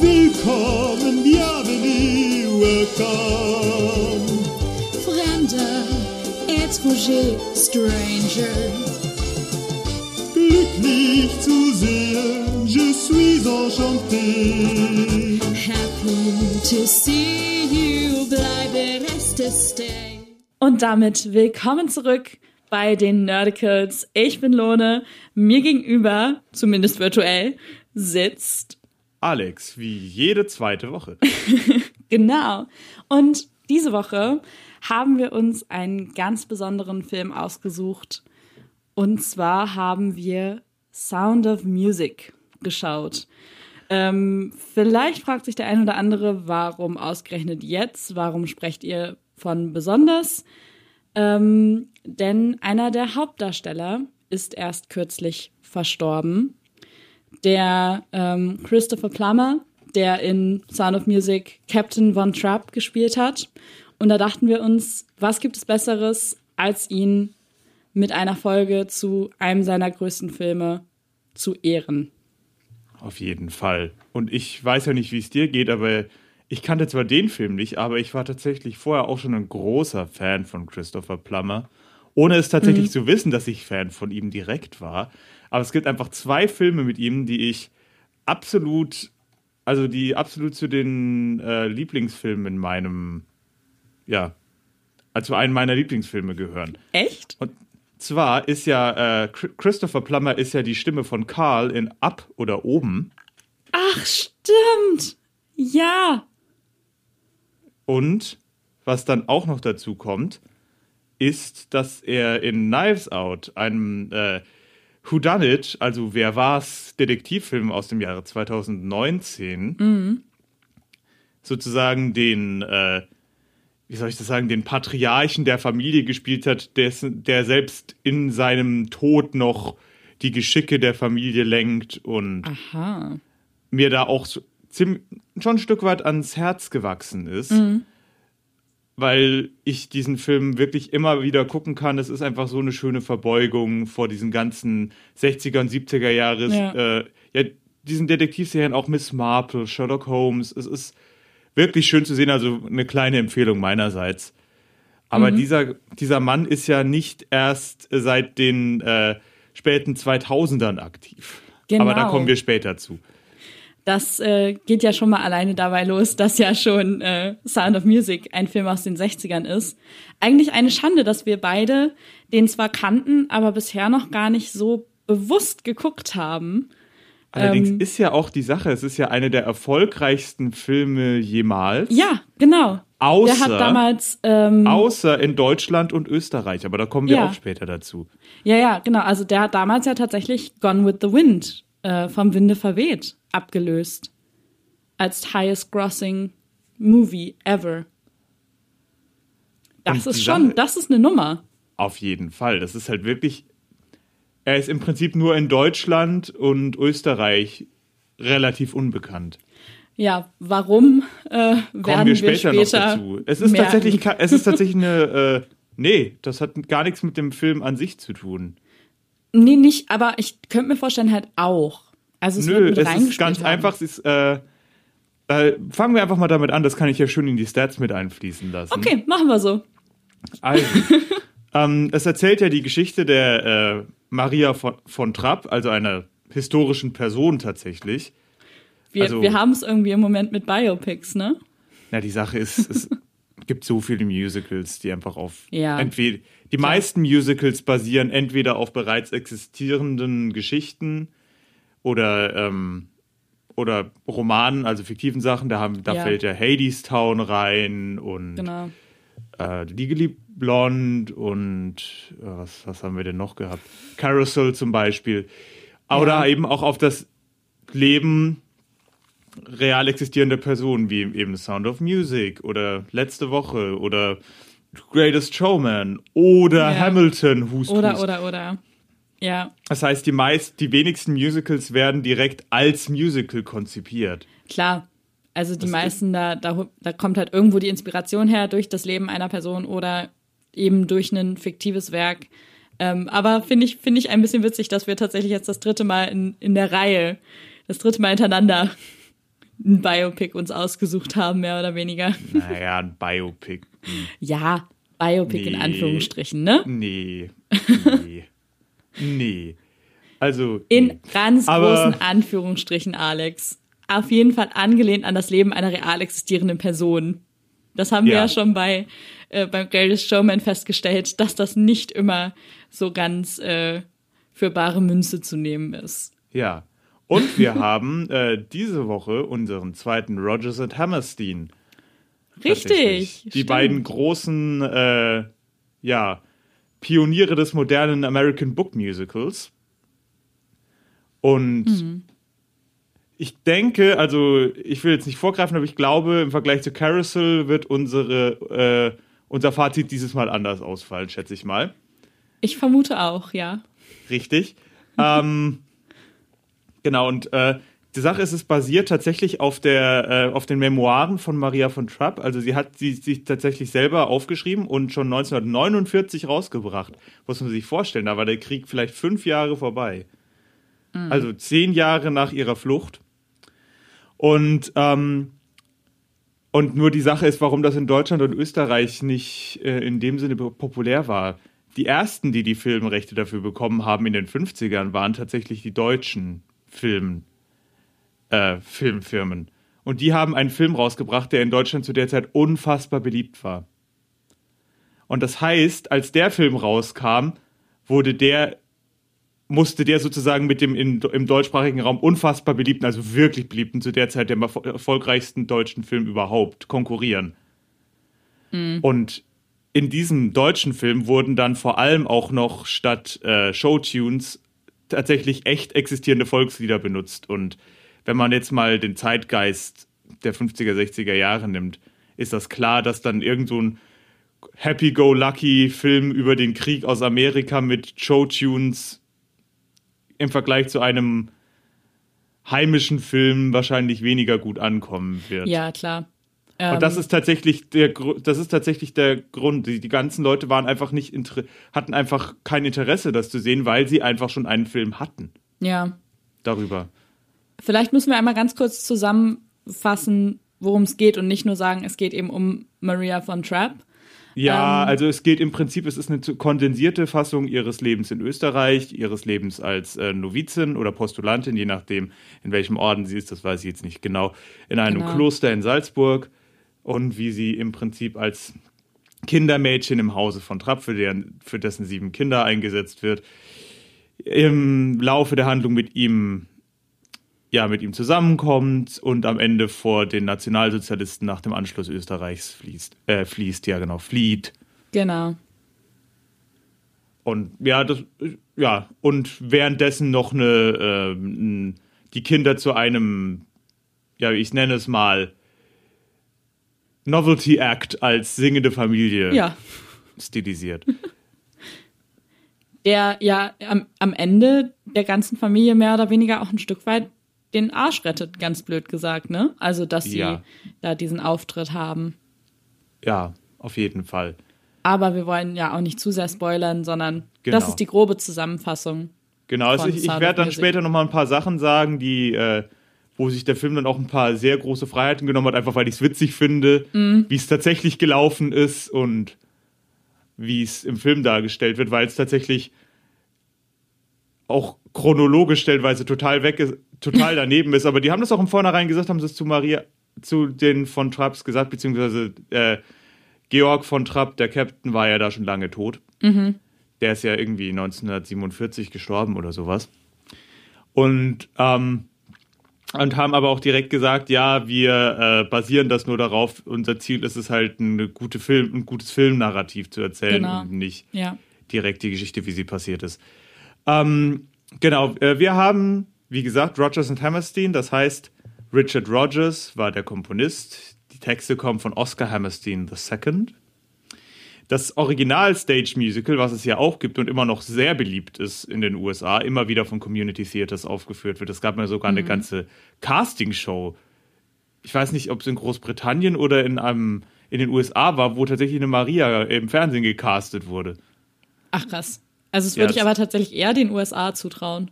Willkommen, bienvenue, welcome. Fremder, étranger, stranger. Glücklich zu sehen, je suis enchanté. Happy to see you, bleibe reste stay. Und damit willkommen zurück bei den Nerdicals. Ich bin Lone. Mir gegenüber, zumindest virtuell, sitzt Alex, wie jede zweite Woche. Genau. Und diese Woche haben wir uns einen ganz besonderen Film ausgesucht. Und zwar haben wir Sound of Music geschaut. Ähm, vielleicht fragt sich der ein oder andere, warum ausgerechnet jetzt? Warum sprecht ihr von besonders? Ähm, denn einer der Hauptdarsteller ist erst kürzlich verstorben. Der ähm, Christopher Plummer, der in Sound of Music Captain Von Trapp gespielt hat. Und da dachten wir uns, was gibt es Besseres, als ihn mit einer Folge zu einem seiner größten Filme zu ehren. Auf jeden Fall. Und ich weiß ja nicht, wie es dir geht, aber ich kannte zwar den Film nicht, aber ich war tatsächlich vorher auch schon ein großer Fan von Christopher Plummer. Ohne es tatsächlich zu wissen, dass ich Fan von ihm direkt war. Aber es gibt einfach zwei Filme mit ihm, die ich absolut, also die absolut zu den äh, Lieblingsfilmen in meinem, ja, also einen meiner Lieblingsfilme gehören. Echt? Und zwar ist ja, äh, Chri- Christopher Plummer ist ja die Stimme von Carl in Up oder Oben. Ach, stimmt. Ja. Und was dann auch noch dazu kommt, ist, dass er in Knives Out, einem äh, Whodunit, also Wer war's, Detektivfilm aus dem Jahre 2019, sozusagen den, äh, wie soll ich das sagen, den Patriarchen der Familie gespielt hat, dessen, der selbst in seinem Tod noch die Geschicke der Familie lenkt und Aha. mir da auch so ziemlich, schon ein Stück weit ans Herz gewachsen ist. Weil ich diesen Film wirklich immer wieder gucken kann. Es ist einfach so eine schöne Verbeugung vor diesen ganzen 60er und 70er Jahres, Ja. äh, ja, diesen Detektivserien, auch Miss Marple, Sherlock Holmes. Es ist wirklich schön zu sehen, also eine kleine Empfehlung meinerseits. Aber dieser, dieser Mann ist ja nicht erst seit den äh, späten 2000ern aktiv. Genau. Aber da kommen wir später zu. Das äh, geht ja schon mal alleine dabei los, dass ja schon äh, Sound of Music ein Film aus den 60ern ist. Eigentlich eine Schande, dass wir beide den zwar kannten, aber bisher noch gar nicht so bewusst geguckt haben. Allerdings Ähm, ist ja auch die Sache, es ist ja eine der erfolgreichsten Filme jemals. Ja, genau. Außer, Der hat damals, ähm, außer in Deutschland und Österreich, aber da kommen wir Ja. auch später dazu. ja, ja, genau. Also der hat damals ja tatsächlich Gone with the Wind äh, vom Winde verweht abgelöst. Als highest grossing movie ever. Das ist schon, Sache- das ist eine Nummer. Auf jeden Fall. Das ist halt wirklich. Er ist im Prinzip nur in Deutschland und Österreich relativ unbekannt. Ja, warum äh, werden Kommen wir später, noch dazu. Es ist merken. tatsächlich, es ist tatsächlich eine. Äh, nee, das hat gar nichts mit dem Film an sich zu tun. Nee, nicht, aber ich könnte mir vorstellen, halt auch. Also es Nö, wird mit es ist ganz haben. einfach. Es ist, äh, äh, fangen wir einfach mal damit an, das kann ich ja schön in die Stats mit einfließen lassen. Okay, machen wir so. Also, ähm, es erzählt ja die Geschichte der äh, Maria von, von Trapp, also einer historischen Person tatsächlich. Wir, Also- wir haben es irgendwie im Moment mit Biopics, ne? Na, die Sache ist, es gibt so viele Musicals, die einfach auf Ja. entweder die meisten Musicals basieren entweder auf bereits existierenden Geschichten oder ähm, oder Romanen, also fiktiven Sachen. Da haben, da Ja. fällt ja Hades Town rein und Genau. äh, Legally Blonde und äh, was, was haben wir denn noch gehabt? Carousel zum Beispiel. Oder Ja. eben auch auf das Leben real existierender Personen, wie eben Sound of Music oder Letzte Woche oder Greatest Showman oder Ja. Hamilton, Hust, Oder, Hust. oder, oder. Ja, Das heißt, die meist, die wenigsten Musicals werden direkt als Musical konzipiert. klar. Also die Das- meisten, da, da, da kommt halt irgendwo die Inspiration her durch das Leben einer Person oder eben durch ein fiktives Werk. Ähm, aber finde ich, finde ich ein bisschen witzig, dass wir tatsächlich jetzt das dritte Mal in, in der Reihe, das dritte Mal hintereinander ein Biopic uns ausgesucht haben, mehr oder weniger. Naja, ein Biopic. Hm. Ja, Biopic in Nee. Anführungsstrichen, ne? Nee. Nee. nee. Also. In nee. ganz Aber- großen Anführungsstrichen, Alex. Auf jeden Fall angelehnt an das Leben einer real existierenden Person. Das haben wir Ja. ja schon bei äh, beim Greatest Showman festgestellt, dass das nicht immer so ganz äh, für bare Münze zu nehmen ist. Ja. Und wir haben äh, diese Woche unseren zweiten Rogers and Hammerstein. Richtig. Die stimmt. beiden großen, äh, ja, Pioniere des modernen American Book Musicals. Und Mhm. ich denke, also ich will jetzt nicht vorgreifen, aber ich glaube, im Vergleich zu Carousel wird unsere, äh, unser Fazit dieses Mal anders ausfallen, schätze ich mal. Ich vermute auch, ja. Richtig. ähm, genau, und äh, die Sache ist, es basiert tatsächlich auf, der, äh, auf den Memoiren von Maria von Trapp. Also sie hat sie sich tatsächlich selber aufgeschrieben und schon 1949 rausgebracht. Muss man sich vorstellen, da war der Krieg vielleicht fünf Jahre vorbei. Also zehn Jahre nach ihrer Flucht. Und, ähm, und nur die Sache ist, warum das in Deutschland und Österreich nicht äh, in dem Sinne populär war. Die ersten, die die Filmrechte dafür bekommen haben in den 50ern, waren tatsächlich die deutschen Film, äh, Filmfirmen. Und die haben einen Film rausgebracht, der in Deutschland zu der Zeit unfassbar beliebt war. Und das heißt, als der Film rauskam, wurde der musste der sozusagen mit dem in, im deutschsprachigen Raum unfassbar beliebten, also wirklich beliebten, zu der Zeit dem erfol- erfolgreichsten deutschen Film überhaupt konkurrieren. Und in diesem deutschen Film wurden dann vor allem auch noch statt äh, Showtunes tatsächlich echt existierende Volkslieder benutzt. Und wenn man jetzt mal den Zeitgeist der 50er, 60er Jahre nimmt, ist das klar, dass dann irgend so ein Happy-Go-Lucky-Film über den Krieg aus Amerika mit Showtunes im Vergleich zu einem heimischen Film wahrscheinlich weniger gut ankommen wird. Ja, klar. Und das Ähm, ist tatsächlich der das ist tatsächlich der Grund. Die, die ganzen Leute waren einfach nicht hatten einfach kein Interesse, das zu sehen, weil sie einfach schon einen Film hatten ja. darüber. Vielleicht müssen wir einmal ganz kurz zusammenfassen, worum es geht und nicht nur sagen, es geht eben um Maria von Trapp. Ja, Ähm. also es geht im Prinzip, es ist eine kondensierte Fassung ihres Lebens in Österreich, ihres Lebens als äh, Novizin oder Postulantin, je nachdem, in welchem Orden sie ist, das weiß ich jetzt nicht genau, in einem Genau. Kloster in Salzburg und wie sie im Prinzip als Kindermädchen im Hause von Trapp, für, deren, für dessen sieben Kinder eingesetzt wird, im Laufe der Handlung mit ihm ja, mit ihm zusammenkommt und am Ende vor den Nationalsozialisten nach dem Anschluss Österreichs fließt, äh, fließt, ja genau, flieht. Genau. Und ja, das, ja, und währenddessen noch eine, ähm, die Kinder zu einem, ja, ich nenne es mal, Novelty Act als singende Familie Ja. stilisiert. Der ja am, am Ende der ganzen Familie mehr oder weniger auch ein Stück weit den Arsch rettet, ganz blöd gesagt, ne? Also, dass sie Ja. da diesen Auftritt haben. Ja, auf jeden Fall. Aber wir wollen ja auch nicht zu sehr spoilern, sondern Genau. das ist die grobe Zusammenfassung. Genau, also ich, ich werde dann Music. später noch mal ein paar Sachen sagen, die, äh, wo sich der Film dann auch ein paar sehr große Freiheiten genommen hat, einfach weil ich es witzig finde, Mhm. wie es tatsächlich gelaufen ist und wie es im Film dargestellt wird, weil es tatsächlich auch chronologisch stellenweise total weg ist, total daneben ist. Aber die haben das auch im Vornherein gesagt, haben sie es zu Maria, zu den von Trapps gesagt, beziehungsweise äh, Georg von Trapp, der Captain, war ja da schon lange tot. Der ist ja irgendwie 1947 gestorben oder sowas. Und, ähm, und haben aber auch direkt gesagt, ja, wir äh, basieren das nur darauf, unser Ziel ist es halt, eine gute Film, ein gutes Filmnarrativ zu erzählen Genau. und nicht Ja. direkt die Geschichte, wie sie passiert ist. Ähm, genau, äh, wir haben, wie gesagt, Rogers und Hammerstein, das heißt, Richard Rogers war der Komponist. Die Texte kommen von Oscar Hammerstein II. Das Original-Stage-Musical, was es ja auch gibt und immer noch sehr beliebt ist in den USA, immer wieder von Community Theaters aufgeführt wird. Es gab mal sogar eine ganze Casting-Show. Ich weiß nicht, ob es in Großbritannien oder in, einem, in den USA war, wo tatsächlich eine Maria im Fernsehen gecastet wurde. Ach krass. Also, es Ja, würde ich das- aber tatsächlich eher den USA zutrauen.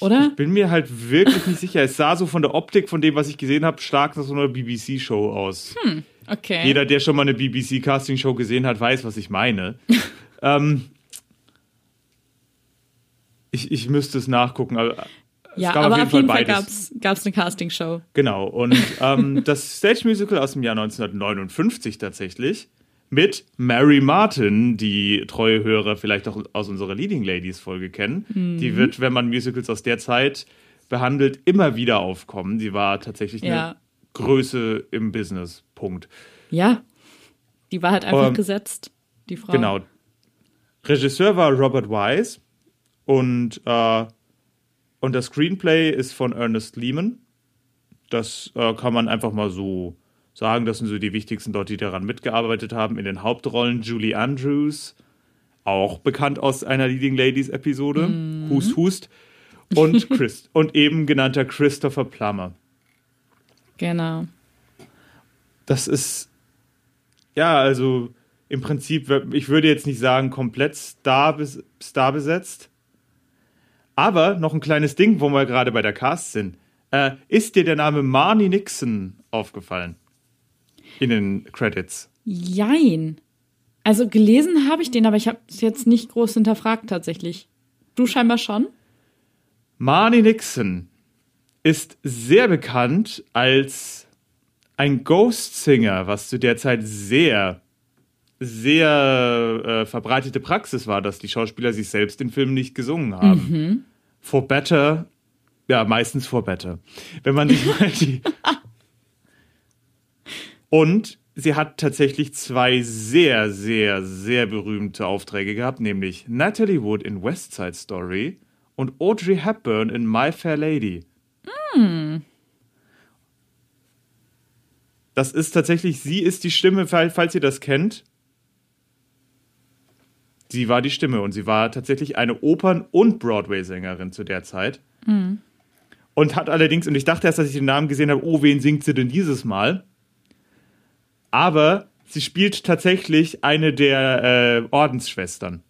Oder? Ich bin mir halt wirklich nicht sicher. Es sah so von der Optik, von dem, was ich gesehen habe, stark nach so einer BBC-Show aus. Okay. Jeder, der schon mal eine BBC-Casting-Show gesehen hat, weiß, was ich meine. ähm, ich, ich müsste es nachgucken, aber es ja, gab aber auf jeden auf Fall jeden Fall beides. gab's, gab's eine Castingshow. Genau, und ähm, das Stage Musical aus dem Jahr 1959 tatsächlich mit Mary Martin, die treue Hörer vielleicht auch aus unserer Leading Ladies Folge kennen. Mhm. Die wird, wenn man Musicals aus der Zeit behandelt, immer wieder aufkommen. Sie war tatsächlich eine Ja. Größe im Business. Punkt. Ja. Die war halt einfach Ähm, gesetzt, die Frau. Genau. Regisseur war Robert Wise und, äh, und das Screenplay ist von Ernest Lehman. Das äh, kann man einfach mal so sagen. Das sind so die wichtigsten dort, die daran mitgearbeitet haben. In den Hauptrollen Julie Andrews, auch bekannt aus einer Leading Ladies Episode. Hust, Hust. Und, Chris, und eben genannter Christopher Plummer. Genau. Das ist, ja, also im Prinzip, ich würde jetzt nicht sagen, komplett Star, Star besetzt. Aber noch ein kleines Ding, wo wir gerade bei der Cast sind. Äh, ist dir der Name Marnie Nixon aufgefallen? In den Credits. Jein. Also gelesen habe ich den, aber ich habe es jetzt nicht groß hinterfragt tatsächlich. Du scheinbar schon? Marnie Nixon ist sehr bekannt als ein Ghost Singer, was zu der Zeit sehr, sehr äh, verbreitete Praxis war, dass die Schauspieler sich selbst in Filmen nicht gesungen haben. For Better, ja, meistens For Better. Wenn man sich mal die. Und sie hat tatsächlich zwei sehr, sehr, sehr berühmte Aufträge gehabt, nämlich Natalie Wood in West Side Story und Audrey Hepburn in My Fair Lady. Das ist tatsächlich, sie ist die Stimme, fall- falls ihr das kennt. Sie war die Stimme und sie war tatsächlich eine Opern- und Broadway-Sängerin zu der Zeit. Und hat allerdings, und ich dachte erst, als ich den Namen gesehen habe, oh, wen singt sie denn dieses Mal? Aber sie spielt tatsächlich eine der äh, Ordensschwestern.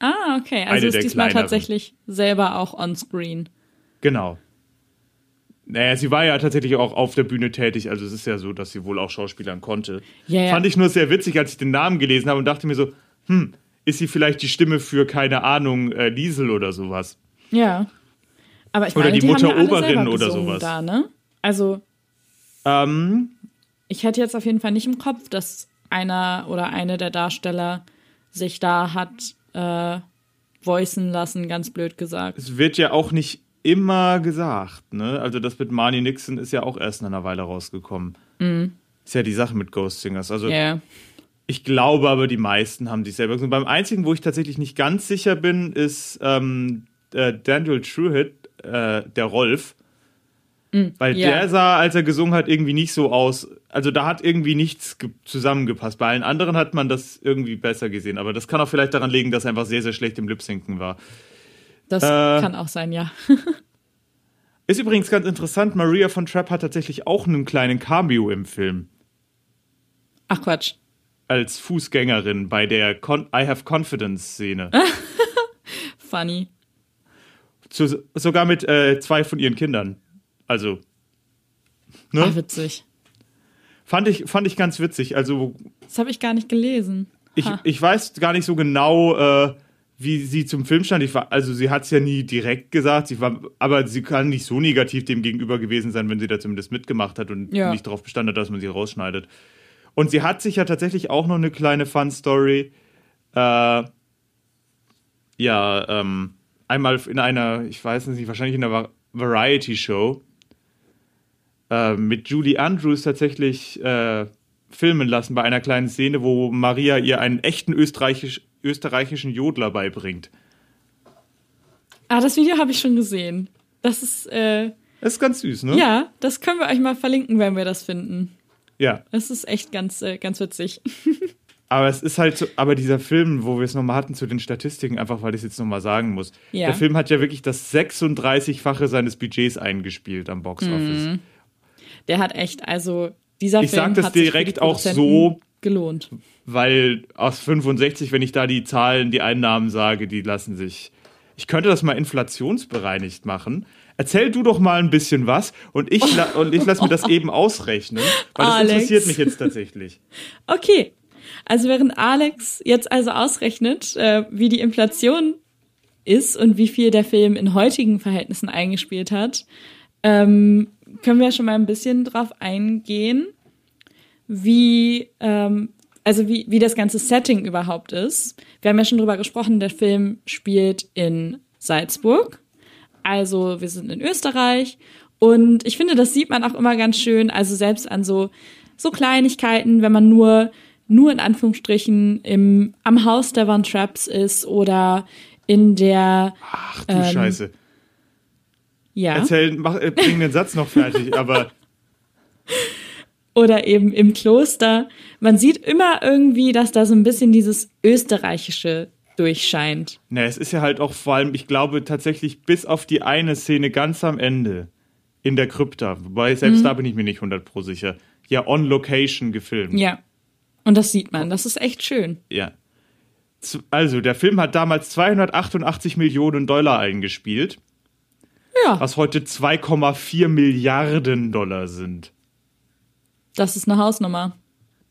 Ah, okay. Eine Also ist der diesmal kleineren. tatsächlich selber auch on-screen. Genau. Naja, sie war ja tatsächlich auch auf der Bühne tätig, also es ist ja so, dass sie wohl auch Schauspielern konnte. Ja, ja. Fand ich nur sehr witzig, als ich den Namen gelesen habe und dachte mir so, hm, ist sie vielleicht die Stimme für, keine Ahnung, äh, Liesel oder sowas? Ja. Aber ich Oder meine, die die, ja Mutter alle Oberin oder sowas. Da, ne? Also Ähm, ich hätte jetzt auf jeden Fall nicht im Kopf, dass einer oder eine der Darsteller sich da hat äh, voicen lassen, ganz blöd gesagt. es wird ja auch nicht immer gesagt, ne? Also das mit Marnie Nixon ist ja auch erst nach einer Weile rausgekommen. Ist ja die Sache mit Ghost Singers. Also. Ja. Ich glaube aber, die meisten haben sich selber gesungen. Beim einzigen, wo ich tatsächlich nicht ganz sicher bin, ist ähm, äh, Daniel Truitt, äh, der Rolf. Weil Mm, ja. der sah, als er gesungen hat, irgendwie nicht so aus. Also da hat irgendwie nichts ge- zusammengepasst. Bei allen anderen hat man das irgendwie besser gesehen. Aber das kann auch vielleicht daran liegen, dass er einfach sehr, sehr schlecht im Lip-Sinken war. Das Äh, kann auch sein, ja. Ist übrigens ganz interessant, Maria von Trapp hat tatsächlich auch einen kleinen Cameo im Film. Ach Quatsch. Als Fußgängerin bei der Con I Have Confidence-Szene. Funny. Zu, sogar mit äh, zwei von ihren Kindern. Also, ne? Ah, witzig. Fand, ich, fand ich ganz witzig. Also, Das habe ich gar nicht gelesen. ich, Ha. ich weiß gar nicht so genau, äh, wie sie zum Film stand. Ich war, also, sie hat es ja nie direkt gesagt, sie war, aber sie kann nicht so negativ dem gegenüber gewesen sein, wenn sie da zumindest mitgemacht hat und Ja. nicht darauf bestanden hat, dass man sie rausschneidet. Und sie hat sich ja tatsächlich auch noch eine kleine Fun-Story. Äh, ja, ähm, einmal in einer, ich weiß nicht, wahrscheinlich in einer Va- Variety-Show äh, mit Julie Andrews tatsächlich äh, filmen lassen bei einer kleinen Szene, wo Maria ihr einen echten österreichisch, österreichischen Jodler beibringt. Ah, das Video habe ich schon gesehen. Das ist, äh, Das ist ganz süß, ne? ja, das können wir euch mal verlinken, wenn wir das finden. Ja. Das ist echt ganz, äh, ganz witzig. Aber es ist halt so, aber dieser Film, wo wir es nochmal hatten zu den Statistiken, einfach weil ich es jetzt nochmal sagen muss. Ja. Der Film hat ja wirklich das 36-fache seines Budgets eingespielt am Boxoffice. Der hat echt, also dieser Ich Film sag das hat direkt auch so- gelohnt. Weil aus 65, wenn ich da die Zahlen, die Einnahmen sage, die lassen sich ich könnte das mal inflationsbereinigt machen. Erzähl du doch mal ein bisschen was und ich, la und ich lasse mir das eben ausrechnen, weil das Alex. interessiert mich jetzt tatsächlich. Okay. Also während Alex jetzt also ausrechnet, äh, wie die Inflation ist und wie viel der Film in heutigen Verhältnissen eingespielt hat, ähm, können wir schon mal ein bisschen drauf eingehen, wie, ähm, also wie, wie das ganze Setting überhaupt ist. Wir haben ja schon drüber gesprochen, der Film spielt in Salzburg. Also wir sind in Österreich und ich finde, das sieht man auch immer ganz schön, also selbst an so, so Kleinigkeiten, wenn man nur, nur in Anführungsstrichen im, am Haus der Van Traps ist oder in der, Ach du Scheiße. Ja, Erzähl, mach, äh, bring den Satz noch fertig, aber oder eben im Kloster. Man sieht immer irgendwie, dass da so ein bisschen dieses Österreichische durchscheint. ne, es ist ja halt auch vor allem, ich glaube tatsächlich bis auf die eine Szene ganz am Ende in der Krypta, wobei Mhm. selbst da bin ich mir nicht 100 pro sicher, ja on location gefilmt. Ja. Und das sieht man. Das ist echt schön. Ja. Also, der Film hat damals 288 Millionen Dollar eingespielt, Ja, was heute 2,4 Milliarden Dollar sind. das ist eine Hausnummer.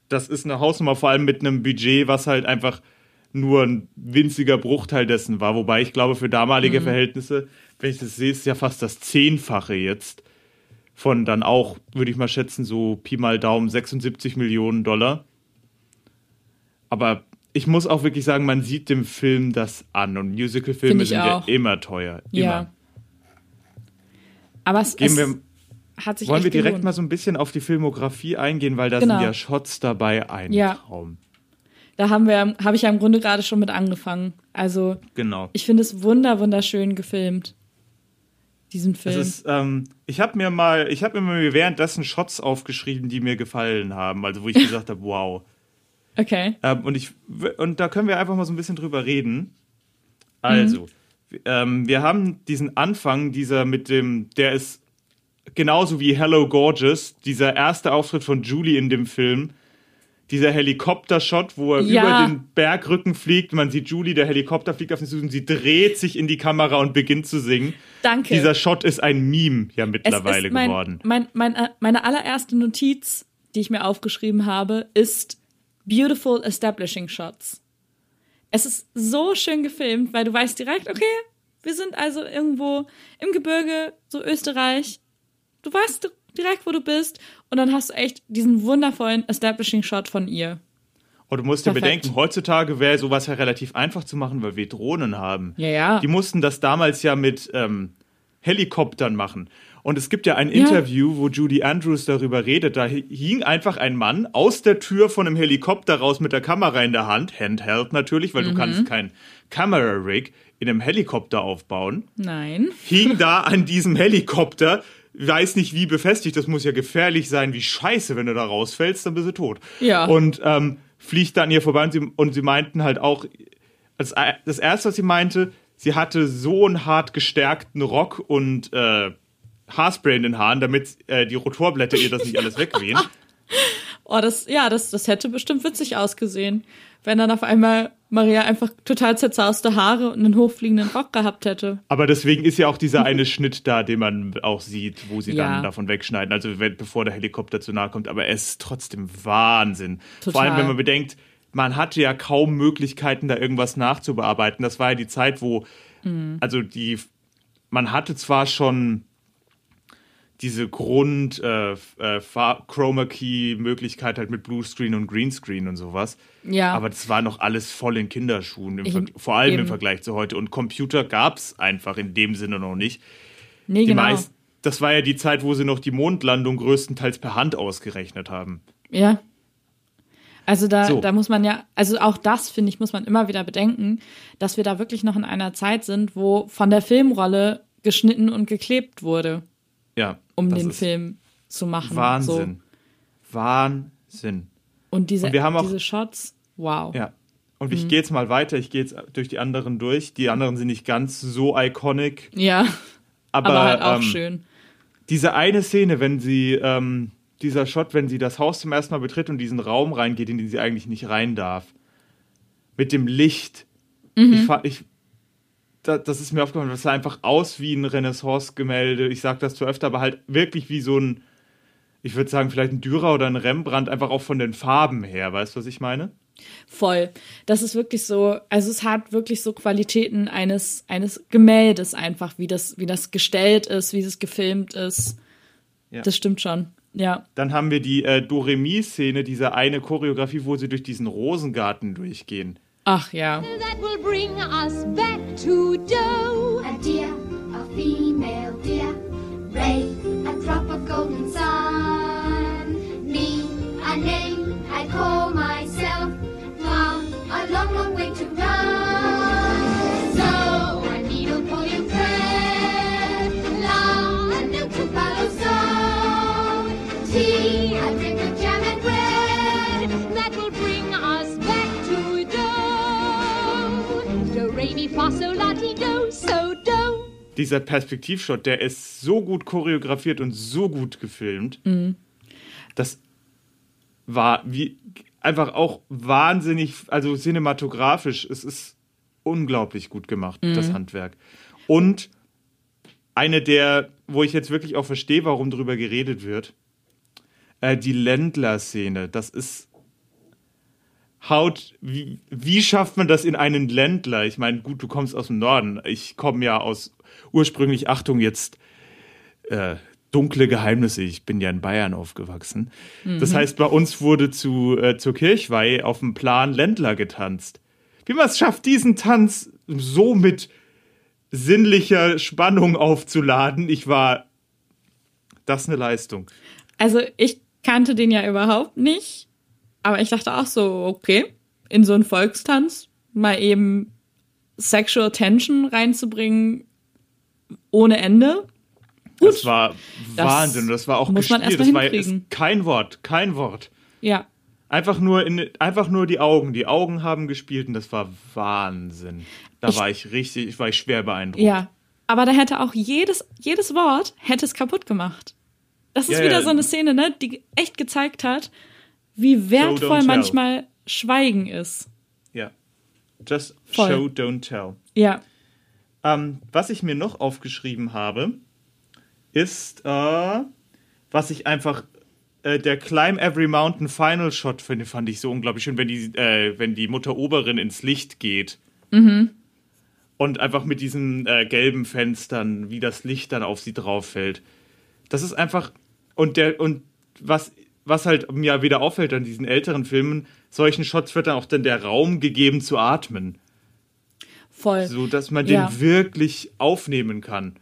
Das ist eine Hausnummer, vor allem mit einem Budget, was halt einfach nur ein winziger Bruchteil dessen war. Wobei ich glaube, für damalige Verhältnisse, wenn ich das sehe, ist ja fast das Zehnfache jetzt. Von dann auch, würde ich mal schätzen, so Pi mal Daumen 76 Millionen Dollar. Aber ich muss auch wirklich sagen, man sieht dem Film das an. Und Musicalfilme sind ja immer teuer. Immer. Ja. Aber es, Gehen es wir, hat sich wollen wir direkt gelohnt. mal so ein bisschen auf die Filmografie eingehen, weil da Genau. sind ja Shots dabei, ein Ja. Traum. Da haben wir, habe ich ja im Grunde gerade schon mit angefangen. Also Genau. ich finde es wunder, wunderschön gefilmt. Diesen Es Film. ist, ähm, ich habe mir mal, ich habe mir mal währenddessen Shots aufgeschrieben, die mir gefallen haben, also wo ich gesagt habe, wow. okay. Ähm, und ich und da können wir einfach mal so ein bisschen drüber reden. Also, w- ähm, wir haben diesen Anfang, dieser mit dem, der ist genauso wie Hello Gorgeous, dieser erste Auftritt von Julie in dem Film. Dieser Helikopter-Shot, wo er Ja. über den Bergrücken fliegt, man sieht Julie, der Helikopter fliegt auf zu und sie dreht sich in die Kamera und beginnt zu singen. Danke. Dieser Shot ist ein Meme ja mittlerweile mein, geworden. Mein, mein, äh, meine allererste Notiz, die ich mir aufgeschrieben habe, ist Beautiful Establishing Shots. Es ist so schön gefilmt, weil du weißt direkt, okay, wir sind also irgendwo im Gebirge, so Österreich. Du weißt direkt, wo du bist. Und dann hast du echt diesen wundervollen Establishing Shot von ihr. Und du musst dir Perfekt. bedenken, heutzutage wäre sowas ja relativ einfach zu machen, weil wir Drohnen haben. Ja, ja. Die mussten das damals ja mit ähm, Helikoptern machen. Und es gibt ja ein Interview, wo Judy Andrews darüber redet. Da hi- hing einfach ein Mann aus der Tür von einem Helikopter raus mit der Kamera in der Hand, Handheld natürlich, weil du kannst kein Camera-Rig in einem Helikopter aufbauen. Nein. Hing da an diesem Helikopter, weiß nicht wie befestigt, das muss ja gefährlich sein, wie scheiße, wenn du da rausfällst, dann bist du tot. Ja. Und ähm, fliegt da an ihr vorbei und sie, und sie meinten halt auch, als, das erste, was sie meinte, sie hatte so einen hart gestärkten Rock und äh, Haarspray in den Haaren, damit äh, die Rotorblätter ihr das nicht alles wegwehen. Oh, das, ja, das, das hätte bestimmt witzig ausgesehen, wenn dann auf einmal Maria einfach total zerzauste Haare und einen hochfliegenden Rock gehabt hätte. Aber deswegen ist ja auch dieser eine Schnitt da, den man auch sieht, wo sie Ja. dann davon wegschneiden, also bevor der Helikopter zu nahe kommt. Aber es ist trotzdem Wahnsinn. Vor Total. allem, wenn man bedenkt, man hatte ja kaum Möglichkeiten, da irgendwas nachzubearbeiten. Das war ja die Zeit, wo, Mhm. also die, man hatte zwar schon diese Grund äh, äh, Chroma Key Möglichkeit halt mit Bluescreen und Greenscreen und sowas. Ja. Aber das war noch alles voll in Kinderschuhen, im Eben. Ver vor allem im Eben. Vergleich zu heute. Und Computer gab es einfach in dem Sinne noch nicht. Nee, Die genau. meist, das war ja die Zeit, wo sie noch die Mondlandung größtenteils per Hand ausgerechnet haben. Ja. Also da, So. da muss man ja, also auch das, finde ich, muss man immer wieder bedenken, dass wir da wirklich noch in einer Zeit sind, wo von der Filmrolle geschnitten und geklebt wurde, Ja. um den Film zu machen. Wahnsinn. Wahnsinn. So. Und diese, Und wir haben auch- diese Shots, wow. Ja. Und Mhm. ich gehe jetzt mal weiter, ich gehe jetzt durch die anderen durch. Die anderen sind nicht ganz so iconic, Ja, aber, aber halt auch ähm, schön. diese eine Szene, wenn sie, ähm, dieser Shot, wenn sie das Haus zum ersten Mal betritt und diesen Raum reingeht, in den sie eigentlich nicht rein darf. Mit dem Licht. Mhm. Ich, ich, das ist mir aufgefallen, das sah einfach aus wie ein Renaissance-Gemälde. Ich sage das zu öfter, aber halt wirklich wie so ein, ich würde sagen, vielleicht ein Dürer oder ein Rembrandt, einfach auch von den Farben her. Weißt du, was ich meine? Voll. Das ist wirklich so, also es hat wirklich so Qualitäten eines, eines Gemäldes einfach, wie das, wie das gestellt ist, wie es gefilmt ist. Ja. Das stimmt schon. Ja. Dann haben wir die äh, Doremi-Szene, diese eine Choreografie, wo sie durch diesen Rosengarten durchgehen. Ach ja. that will bring us back to dough. A deer, a female deer, Ray, a drop of golden sun. Me, a name I call myself, Mom, a long, long way to run. Dieser Perspektivshot, der ist so gut choreografiert und so gut gefilmt. Das war wie einfach auch wahnsinnig, also cinematografisch. Es ist unglaublich gut gemacht, das Handwerk. Und eine der, wo ich jetzt wirklich auch verstehe, warum darüber geredet wird, äh, die Ländler-Szene. Das ist Haut, wie, wie schafft man das in einen Ländler? Ich meine, gut, du kommst aus dem Norden. Ich komme ja aus ursprünglich, Achtung, jetzt äh, dunkle Geheimnisse. Ich bin ja in Bayern aufgewachsen. Das heißt, bei uns wurde zu, äh, zur Kirchweih auf dem Plan Ländler getanzt. Wie man es schafft, diesen Tanz so mit sinnlicher Spannung aufzuladen, ich war. Das ist eine Leistung. Also ich kannte den ja überhaupt nicht, aber ich dachte auch so, okay, in so einen Volkstanz mal eben Sexual Tension reinzubringen ohne Ende. Das war Das Wahnsinn. Das war auch muss man gespielt. erst Das mal war hinkriegen. ist kein Wort, kein Wort. Ja, Einfach nur, in, einfach nur die Augen. Die Augen haben gespielt und das war Wahnsinn. Da Ich- war ich richtig, war ich schwer beeindruckt. ja. Aber da hätte auch jedes, jedes Wort hätte es kaputt gemacht. Das ist Ja, wieder ja. so eine Szene, ne, die echt gezeigt hat, wie wertvoll tell. manchmal Schweigen ist. ja. Just Voll. show, don't tell. Ja. Ähm, was ich mir noch aufgeschrieben habe, ist, äh, was ich einfach, äh, der Climb Every Mountain Final Shot finde, fand ich so unglaublich schön, wenn die, äh, wenn die Mutter Oberin ins Licht geht. Und einfach mit diesen äh, gelben Fenstern, wie das Licht dann auf sie drauf fällt. Das ist einfach, und der, und was, was halt mir wieder auffällt an diesen älteren Filmen, solchen Shots wird dann auch dann der Raum gegeben zu atmen Voll. so dass man Ja. den wirklich aufnehmen kann.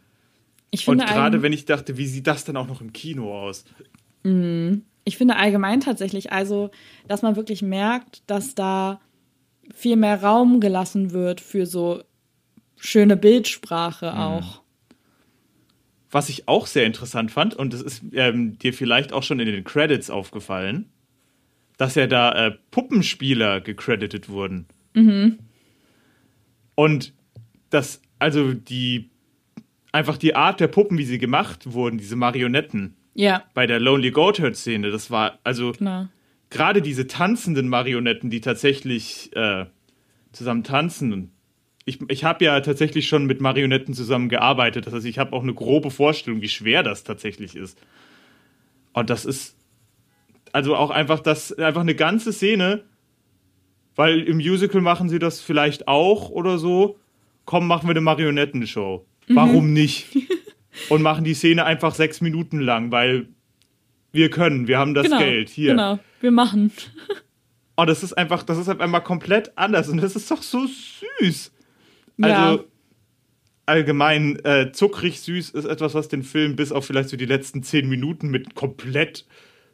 ich Und finde gerade allgemein- wenn ich dachte, wie sieht das dann auch noch im Kino aus? Ich finde allgemein tatsächlich, also, dass man wirklich merkt, dass da viel mehr Raum gelassen wird für so schöne Bildsprache auch. Was ich auch sehr interessant fand, und das ist ähm, dir vielleicht auch schon in den Credits aufgefallen, dass ja da äh, Puppenspieler gecredited wurden. Und das, also die, einfach die Art der Puppen, wie sie gemacht wurden, diese Marionetten Ja, bei der Lonely Goatherd-Szene, das war, also gerade diese tanzenden Marionetten, die tatsächlich äh, zusammen tanzen. Ich, ich habe ja tatsächlich schon mit Marionetten zusammen gearbeitet. Das heißt, ich habe auch eine grobe Vorstellung, wie schwer das tatsächlich ist. Und das ist also auch einfach das einfach eine ganze Szene, weil im Musical machen sie das vielleicht auch oder so. Komm, machen wir eine Marionettenshow. Warum nicht? Und machen die Szene einfach sechs Minuten lang, weil wir können, wir haben das genau. Geld hier. Genau, wir machen. Oh, das ist einfach, das ist halt einmal komplett anders und das ist doch so süß. Also Ja. allgemein äh, zuckrig süß ist etwas, was den Film bis auf vielleicht so die letzten zehn Minuten mit komplett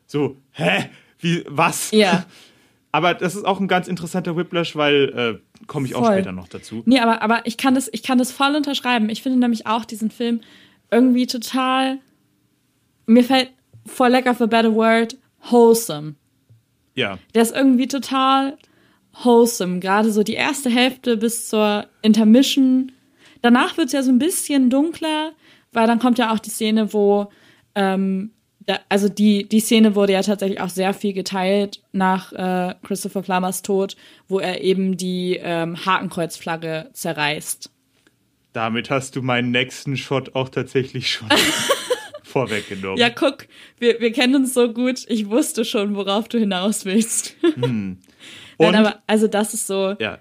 so, hä? Wie, was? Ja. Aber das ist auch ein ganz interessanter Whiplash, weil äh, komme ich auch Voll. später noch dazu. Nee, aber, aber ich kann das, ich kann das voll unterschreiben. Ich finde nämlich auch diesen Film irgendwie total, mir fällt for lack of a better word, wholesome. Ja, Der ist irgendwie total wholesome. Gerade so die erste Hälfte bis zur Intermission. Danach wird es ja so ein bisschen dunkler, weil dann kommt ja auch die Szene, wo, ähm, da, also die, die Szene wurde ja tatsächlich auch sehr viel geteilt nach äh, Christopher Plummers Tod, wo er eben die ähm, Hakenkreuzflagge zerreißt. Damit hast du meinen nächsten Shot auch tatsächlich schon vorweggenommen. Ja, guck, wir, wir kennen uns so gut. Ich wusste schon, worauf du hinaus willst. Und, Nein, aber also das ist so, ja,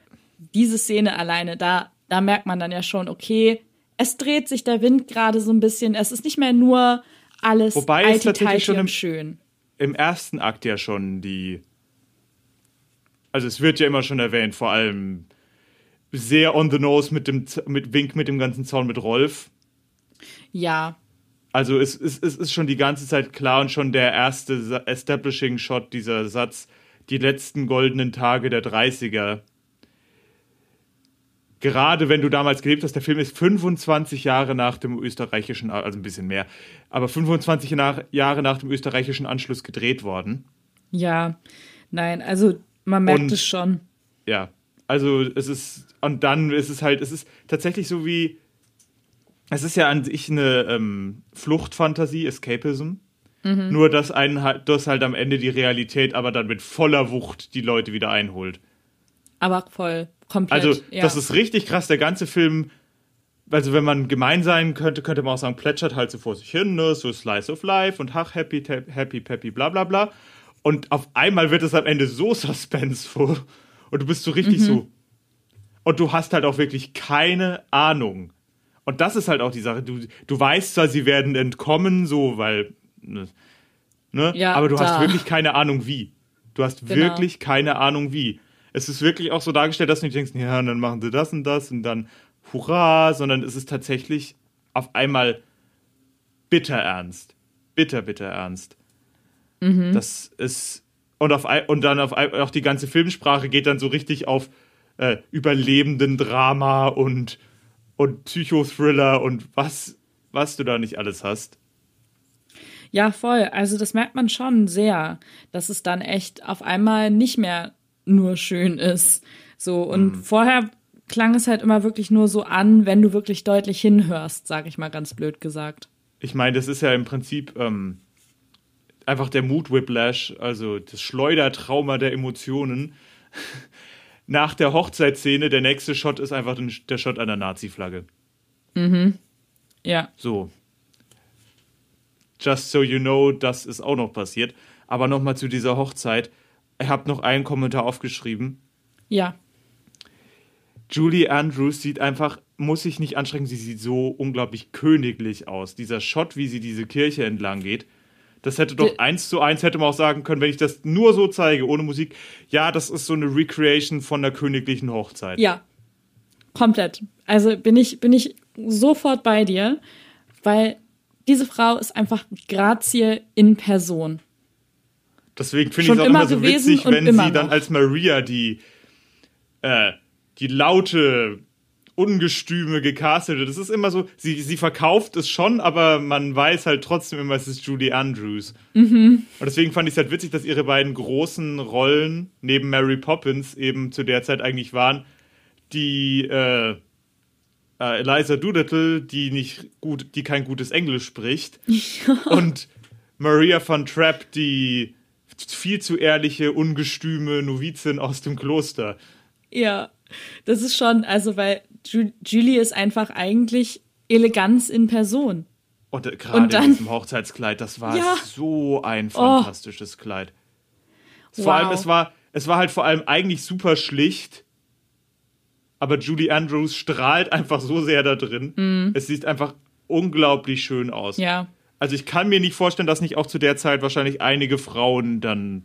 diese Szene alleine, da, da merkt man dann ja schon, okay, es dreht sich der Wind gerade so ein bisschen. Es ist nicht mehr nur alles Wobei es tatsächlich schon im- schön. im ersten Akt ja schon die. Also es wird ja immer schon erwähnt, vor allem sehr on the nose mit dem mit Wink mit dem ganzen Zaun mit Rolf. Ja, Also es, es, es ist schon die ganze Zeit klar und schon der erste Establishing Shot, dieser Satz, die letzten goldenen Tage der 30er. Gerade wenn du damals gelebt hast, der Film ist 25 Jahre nach dem österreichischen, also ein bisschen mehr, aber 25 nach, Jahre nach dem österreichischen Anschluss gedreht worden. ja. Nein, also man merkt Und- es schon. Ja, also es ist, und dann ist es halt, es ist tatsächlich so wie, es ist ja an sich eine ähm, Fluchtfantasie, Escapism. Nur, dass einen halt, dass halt am Ende die Realität aber dann mit voller Wucht die Leute wieder einholt. Aber voll, komplett. Also, ja. das ist richtig krass. Der ganze Film, also wenn man gemein sein könnte, könnte man auch sagen, plätschert halt so vor sich hin, ne? so Slice of Life und ach, happy, happy, peppy, bla bla bla. Und auf einmal wird es am Ende so suspenseful und du bist so richtig Mhm. so. Und du hast halt auch wirklich keine Ahnung. Und das ist halt auch die Sache. Du, du weißt zwar, sie werden entkommen, so, weil. Ne, ne? Ja, aber du da. hast wirklich keine Ahnung wie. Du hast Genau. wirklich keine Ahnung wie. Es ist wirklich auch so dargestellt, dass du nicht denkst, ja, und dann machen sie das und das und dann hurra, sondern es ist tatsächlich auf einmal bitter ernst. Bitter, bitter ernst. Mhm. Das ist. Und, auf, und dann auf auch die ganze Filmsprache geht dann so richtig auf äh, überlebenden Drama und, und Psychothriller und was, was du da nicht alles hast. Ja, voll. Also das merkt man schon sehr, dass es dann echt auf einmal nicht mehr nur schön ist. So und Mhm. vorher klang es halt immer wirklich nur so an, wenn du wirklich deutlich hinhörst, sage ich mal ganz blöd gesagt. Ich meine, das ist ja im Prinzip ähm, einfach der Mood Whiplash, also das Schleudertrauma der Emotionen. Nach der Hochzeitsszene, der nächste Shot ist einfach der Shot einer Nazi-Flagge. Ja, So. Just so you know, das ist auch noch passiert. Aber nochmal zu dieser Hochzeit. Ich habe noch einen Kommentar aufgeschrieben. ja, Julie Andrews sieht einfach, muss sich nicht anstrengen, sie sieht so unglaublich königlich aus. Dieser Shot, wie sie diese Kirche entlang geht, das hätte doch eins zu eins, hätte man auch sagen können, wenn ich das nur so zeige, ohne Musik. Ja, das ist so eine Recreation von der königlichen Hochzeit. ja, komplett. Also bin ich bin ich sofort bei dir, weil diese Frau ist einfach Grazie in Person. Deswegen finde ich es auch immer so witzig, wenn sie dann noch. als Maria die, äh, die laute, ungestüme gecastet wird. Das ist immer so, sie, sie verkauft es schon, aber man weiß halt trotzdem immer, es ist Julie Andrews. Mhm. Und deswegen fand ich es halt witzig, dass ihre beiden großen Rollen neben Mary Poppins eben zu der Zeit eigentlich waren, die äh, äh, Eliza Doolittle, die nicht gut, die kein gutes Englisch spricht, und Maria von Trapp, die viel zu ehrliche, ungestüme Novizin aus dem Kloster. Ja, das ist schon, also weil Ju Julie ist einfach eigentlich Eleganz in Person. Und äh, gerade Und dann- in diesem Hochzeitskleid, das war Ja. Oh. so ein fantastisches Kleid. Vor Wow. allem, es war, es war halt vor allem eigentlich super schlicht, aber Julie Andrews strahlt einfach so sehr da drin. Es sieht einfach unglaublich schön aus. Ja, Also ich kann mir nicht vorstellen, dass nicht auch zu der Zeit wahrscheinlich einige Frauen dann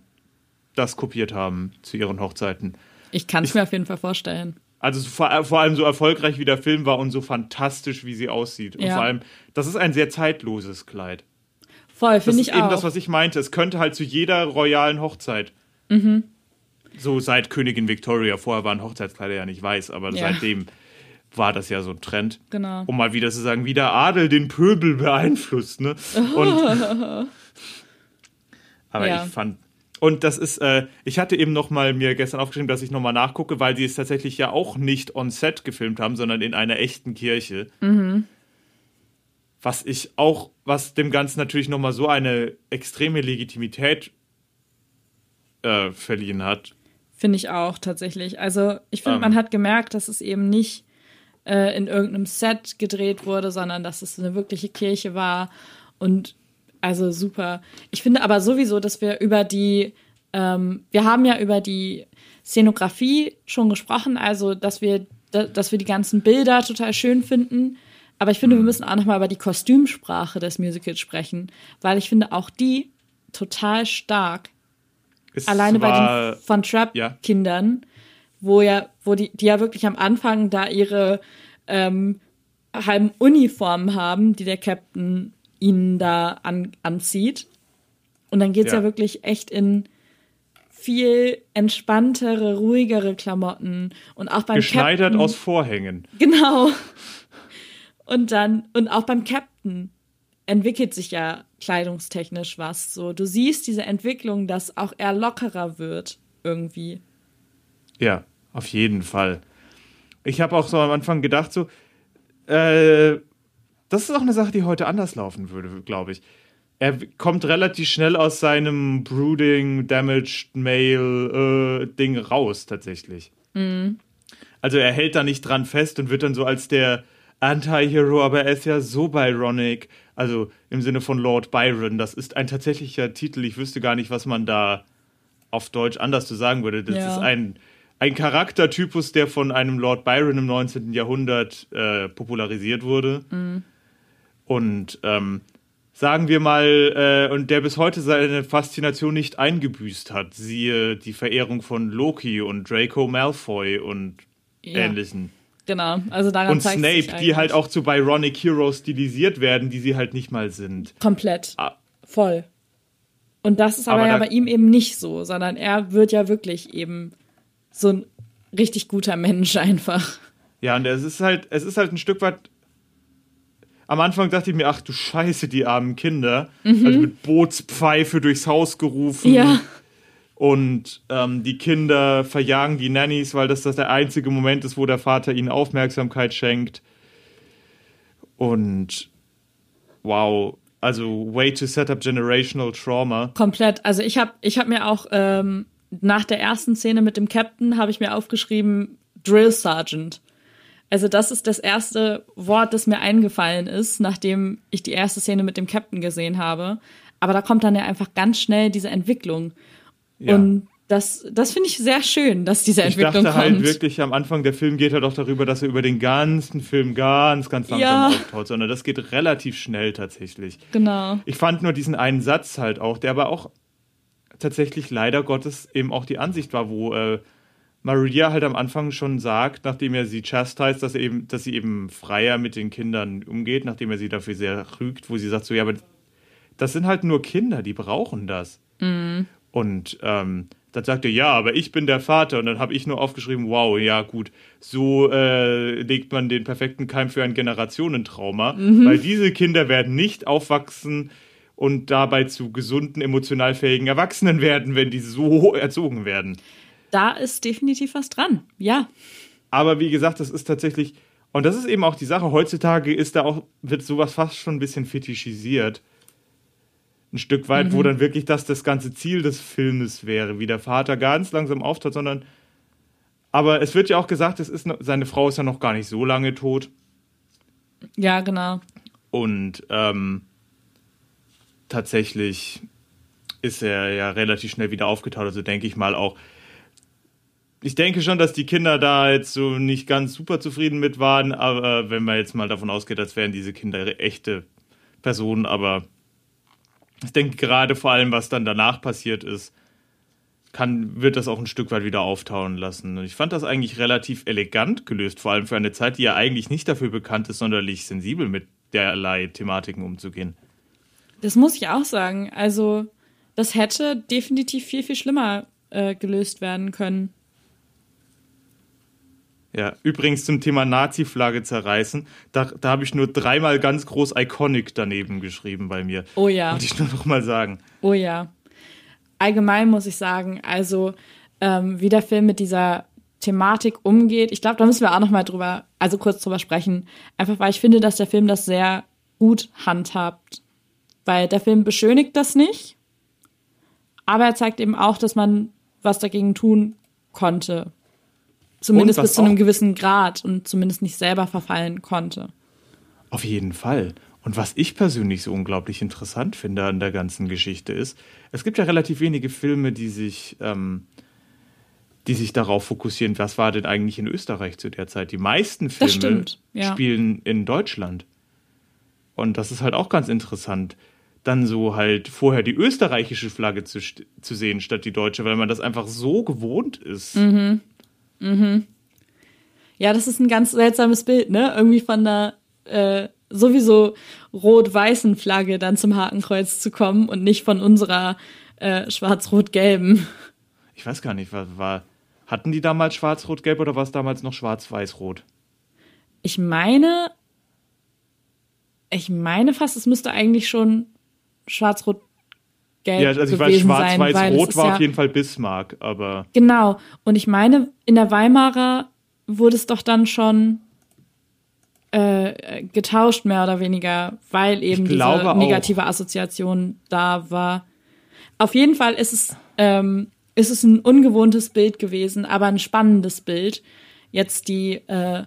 das kopiert haben zu ihren Hochzeiten. ich kann es mir auf jeden Fall vorstellen. Also so vor, vor allem so erfolgreich wie der Film war und so fantastisch wie sie aussieht. Und Ja. vor allem, das ist ein sehr zeitloses Kleid. Voll, Das finde ist ich eben auch. das, was ich meinte. Es könnte halt zu jeder royalen Hochzeit. Mhm. So seit Königin Victoria. Vorher waren Hochzeitskleider ja nicht weiß, aber Ja. seitdem war das ja so ein Trend. Genau. Um mal wieder zu sagen, wie der Adel den Pöbel beeinflusst. Ne? Und aber Ja. ich fand. Und das ist, äh, ich hatte eben noch mal mir gestern aufgeschrieben, dass ich noch mal nachgucke, weil sie es tatsächlich ja auch nicht on set gefilmt haben, sondern in einer echten Kirche. Was ich auch, was dem Ganzen natürlich noch mal so eine extreme Legitimität äh, verliehen hat. Finde ich auch tatsächlich. Also ich finde, Ähm. man hat gemerkt, dass es eben nicht äh, in irgendeinem Set gedreht wurde, sondern dass es eine wirkliche Kirche war. Und also super. Ich finde aber sowieso, dass wir über die, ähm, wir haben ja über die Szenografie schon gesprochen, also dass wir, da, dass wir die ganzen Bilder total schön finden. Aber ich finde, wir müssen auch nochmal über die Kostümsprache des Musicals sprechen, weil ich finde auch die total stark. Es Alleine bei war- den Von ja. Trapp-Kindern, wo ja, wo die, die ja wirklich am Anfang da ihre ähm, halben Uniformen haben, die der Captain ihnen da an, anzieht. Und dann geht's ja. Ja. wirklich echt in viel entspanntere, ruhigere Klamotten. Und auch beim geschneidert Captain, aus Vorhängen. Genau. Und dann, und auch beim Captain entwickelt sich ja kleidungstechnisch was. So, du siehst diese Entwicklung, dass auch er lockerer wird irgendwie. Ja, auf jeden Fall. Ich habe auch so am Anfang gedacht, so, äh, das ist auch eine Sache, die heute anders laufen würde, glaube ich. Er kommt relativ schnell aus seinem Brooding, Damaged Male äh, Ding raus, tatsächlich. Also er hält da nicht dran fest und wird dann so als der Anti-Hero, aber er ist ja so Byronic, also im Sinne von Lord Byron. Das ist ein tatsächlicher Titel. Ich wüsste gar nicht, was man da auf Deutsch anders zu sagen würde. Das Ja. ist ein, ein Charaktertypus, der von einem Lord Byron im 19. Jahrhundert äh, popularisiert wurde. Und ähm, sagen wir mal, äh, und der bis heute seine Faszination nicht eingebüßt hat. Siehe die Verehrung von Loki und Draco Malfoy und Ja. ähnlichen. Genau, also daran Und Snape, die halt auch zu Byronic Heroes stilisiert werden, die sie halt nicht mal sind. komplett Ah. voll. Und das ist aber, Aber ja bei ihm eben nicht so, sondern er wird ja wirklich eben so ein richtig guter Mensch einfach. Ja, und es ist halt, es ist halt ein Stück weit. Am Anfang dachte ich mir, ach du Scheiße, die armen Kinder. Also mit Bootspfeife durchs Haus gerufen. Mhm. Ja, Und ähm, die Kinder verjagen die Nannies, weil das, das der einzige Moment ist, wo der Vater ihnen Aufmerksamkeit schenkt. Und wow, also way to set up generational trauma. komplett. Also ich habe ich hab mir auch ähm, nach der ersten Szene mit dem Captain habe ich mir aufgeschrieben Drill Sergeant. Also das ist das erste Wort, das mir eingefallen ist, nachdem ich die erste Szene mit dem Captain gesehen habe. Aber da kommt dann ja einfach ganz schnell diese Entwicklung. Ja. Und das, das finde ich sehr schön, dass diese ich Entwicklung dachte kommt. halt wirklich, am Anfang der Film geht er doch darüber, dass er über den ganzen Film ganz, ganz langsam Ja. auftaucht, sondern das geht relativ schnell tatsächlich. Genau. Ich fand nur diesen einen Satz halt auch, der aber auch tatsächlich leider Gottes eben auch die Ansicht war, wo äh, Maria halt am Anfang schon sagt, nachdem er sie chastised, dass er eben, dass sie eben freier mit den Kindern umgeht, nachdem er sie dafür sehr rügt, wo sie sagt so, ja, aber das sind halt nur Kinder, die brauchen das. Und ähm, dann sagt er, ja, aber ich bin der Vater. Und dann habe ich nur aufgeschrieben, wow, ja gut, so äh, legt man den perfekten Keim für ein Generationentrauma, weil diese Kinder werden nicht aufwachsen und dabei zu gesunden, emotional fähigen Erwachsenen werden, wenn die so erzogen werden. Da ist definitiv was dran. Ja. Aber wie gesagt, das ist tatsächlich, und das ist eben auch die Sache, heutzutage ist da auch, wird sowas fast schon ein bisschen fetischisiert. Ein Stück weit, wo dann wirklich das das ganze Ziel des Filmes wäre, wie der Vater ganz langsam auftaucht, sondern. Aber es wird ja auch gesagt, es ist seine Frau ist ja noch gar nicht so lange tot. Ja, genau. Und ähm, tatsächlich ist er ja relativ schnell wieder aufgetaucht. Also denke ich mal auch. Ich denke schon, dass die Kinder da jetzt so nicht ganz super zufrieden mit waren, aber wenn man jetzt mal davon ausgeht, als wären diese Kinder echte Personen, aber ich denke gerade vor allem, was dann danach passiert ist, kann, wird das auch ein Stück weit wieder auftauen lassen. Und ich fand das eigentlich relativ elegant gelöst, vor allem für eine Zeit, die ja eigentlich nicht dafür bekannt ist, sonderlich sensibel mit derlei Thematiken umzugehen. Das muss ich auch sagen. Also, das hätte definitiv viel, viel schlimmer äh, gelöst werden können. Ja, übrigens zum Thema Nazi-Flagge zerreißen, da, da habe ich nur dreimal ganz groß Iconic daneben geschrieben bei mir. Oh ja. Wollte ich nur noch mal sagen. Oh ja. Allgemein muss ich sagen, also ähm, wie der Film mit dieser Thematik umgeht, ich glaube, da müssen wir auch noch mal drüber, also kurz drüber sprechen. Einfach weil ich finde, dass der Film das sehr gut handhabt. Weil der Film beschönigt das nicht, aber er zeigt eben auch, dass man was dagegen tun konnte. Zumindest bis zu einem gewissen Grad und zumindest nicht selber verfallen konnte. Auf jeden Fall. Und was ich persönlich so unglaublich interessant finde an der ganzen Geschichte ist, es gibt ja relativ wenige Filme, die sich, ähm, die sich darauf fokussieren, was war denn eigentlich in Österreich zu der Zeit. Die meisten Filme stimmt, ja. spielen in Deutschland. Und das ist halt auch ganz interessant, dann so halt vorher die österreichische Flagge zu, zu sehen statt die deutsche, weil man das einfach so gewohnt ist. Mhm. Ja, das ist ein ganz seltsames Bild, ne? Irgendwie von einer äh, sowieso rot-weißen Flagge dann zum Hakenkreuz zu kommen und nicht von unserer äh, schwarz-rot-gelben. Ich weiß gar nicht, was war. Hatten die damals schwarz-rot-gelb oder war es damals noch schwarz-weiß-rot? Ich meine, ich meine fast, es müsste eigentlich schon schwarz-rot-gelb Ja, also ich weiß, schwarz-weiß-rot war ja, auf jeden Fall Bismarck, aber Genau. Und ich meine, in der Weimarer wurde es doch dann schon äh, getauscht, mehr oder weniger, weil eben diese auch. negative Assoziation da war. Auf jeden Fall ist es, ähm, ist es ein ungewohntes Bild gewesen, aber ein spannendes Bild. Jetzt die äh,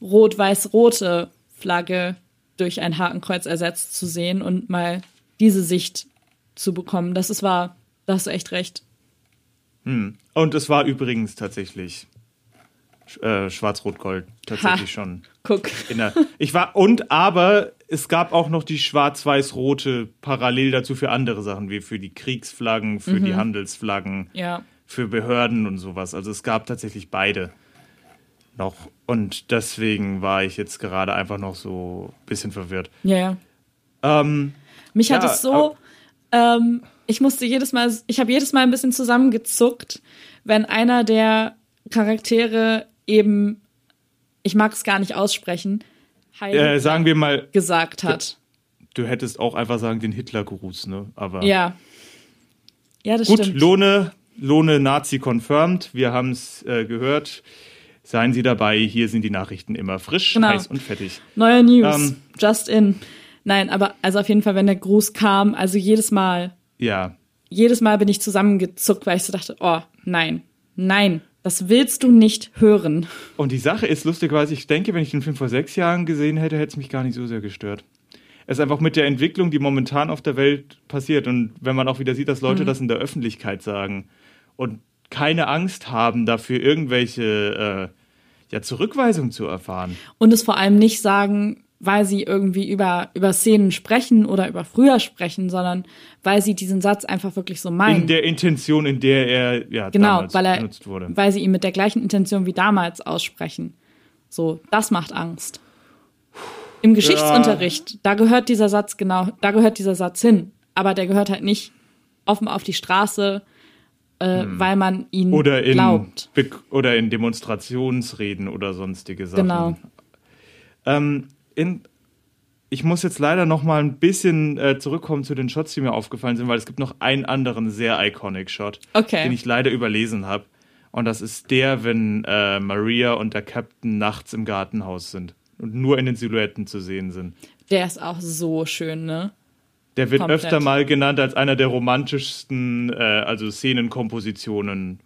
rot-weiß-rote Flagge durch ein Hakenkreuz ersetzt zu sehen und mal diese Sicht zu bekommen. Das ist wahr. Da hast du echt recht. und es war übrigens tatsächlich äh, schwarz-rot-gold tatsächlich Ha. schon. Guck. Der, ich war und aber es gab auch noch die schwarz-weiß-rote parallel dazu für andere Sachen wie für die Kriegsflaggen, für Mhm. die Handelsflaggen, Ja. für Behörden und sowas. Also es gab tatsächlich beide noch und deswegen war ich jetzt gerade einfach noch so ein bisschen verwirrt. Ja, ja. Ähm, Mich hat Ja, es so, ähm, ich musste jedes Mal, ich habe jedes Mal ein bisschen zusammengezuckt, wenn einer der Charaktere eben, ich mag es gar nicht aussprechen, Heil äh, sagen wir mal, gesagt hat. du hättest auch einfach sagen den Hitlergruß, ne? Aber Ja. Ja, das Gut, stimmt. Lohne, Lohne Nazi confirmed. Wir haben es äh, gehört. Seien Sie dabei. Hier sind die Nachrichten immer frisch, Genau. heiß und fettig. Neue News. Ähm, Just in. Nein, aber also auf jeden Fall, wenn der Gruß kam, also jedes Mal, Ja, jedes Mal bin ich zusammengezuckt, weil ich so dachte, oh, nein, nein, das willst du nicht hören. und die Sache ist lustigerweise, ich denke, wenn ich den Film vor sechs Jahren gesehen hätte, hätte es mich gar nicht so sehr gestört. Es ist einfach mit der Entwicklung, die momentan auf der Welt passiert und wenn man auch wieder sieht, dass Mhm. Leute das in der Öffentlichkeit sagen und keine Angst haben, dafür irgendwelche äh, ja, Zurückweisung zu erfahren. und es vor allem nicht sagen, weil sie irgendwie über, über Szenen sprechen oder über früher sprechen, sondern weil sie diesen Satz einfach wirklich so meinen. In der Intention, in der er ja, genau, weil er, benutzt wurde. weil sie ihn mit der gleichen Intention wie damals aussprechen. So, das macht Angst. Im Geschichtsunterricht, da gehört dieser Satz genau, da gehört dieser Satz hin. Aber der gehört halt nicht offen auf die Straße, äh, weil man ihn Hm. oder in, glaubt. Be- oder in Demonstrationsreden oder sonstige Sachen. Genau. Ähm, in, ich muss jetzt leider noch mal ein bisschen äh, zurückkommen zu den Shots, die mir aufgefallen sind, weil es gibt noch einen anderen sehr iconic Shot, Okay. den ich leider überlesen habe. Und das ist der, wenn äh, Maria und der Captain nachts im Gartenhaus sind und nur in den Silhouetten zu sehen sind. Der ist auch so schön, ne? Der wird Komplett. öfter mal genannt als einer der romantischsten, äh, also Szenenkompositionen,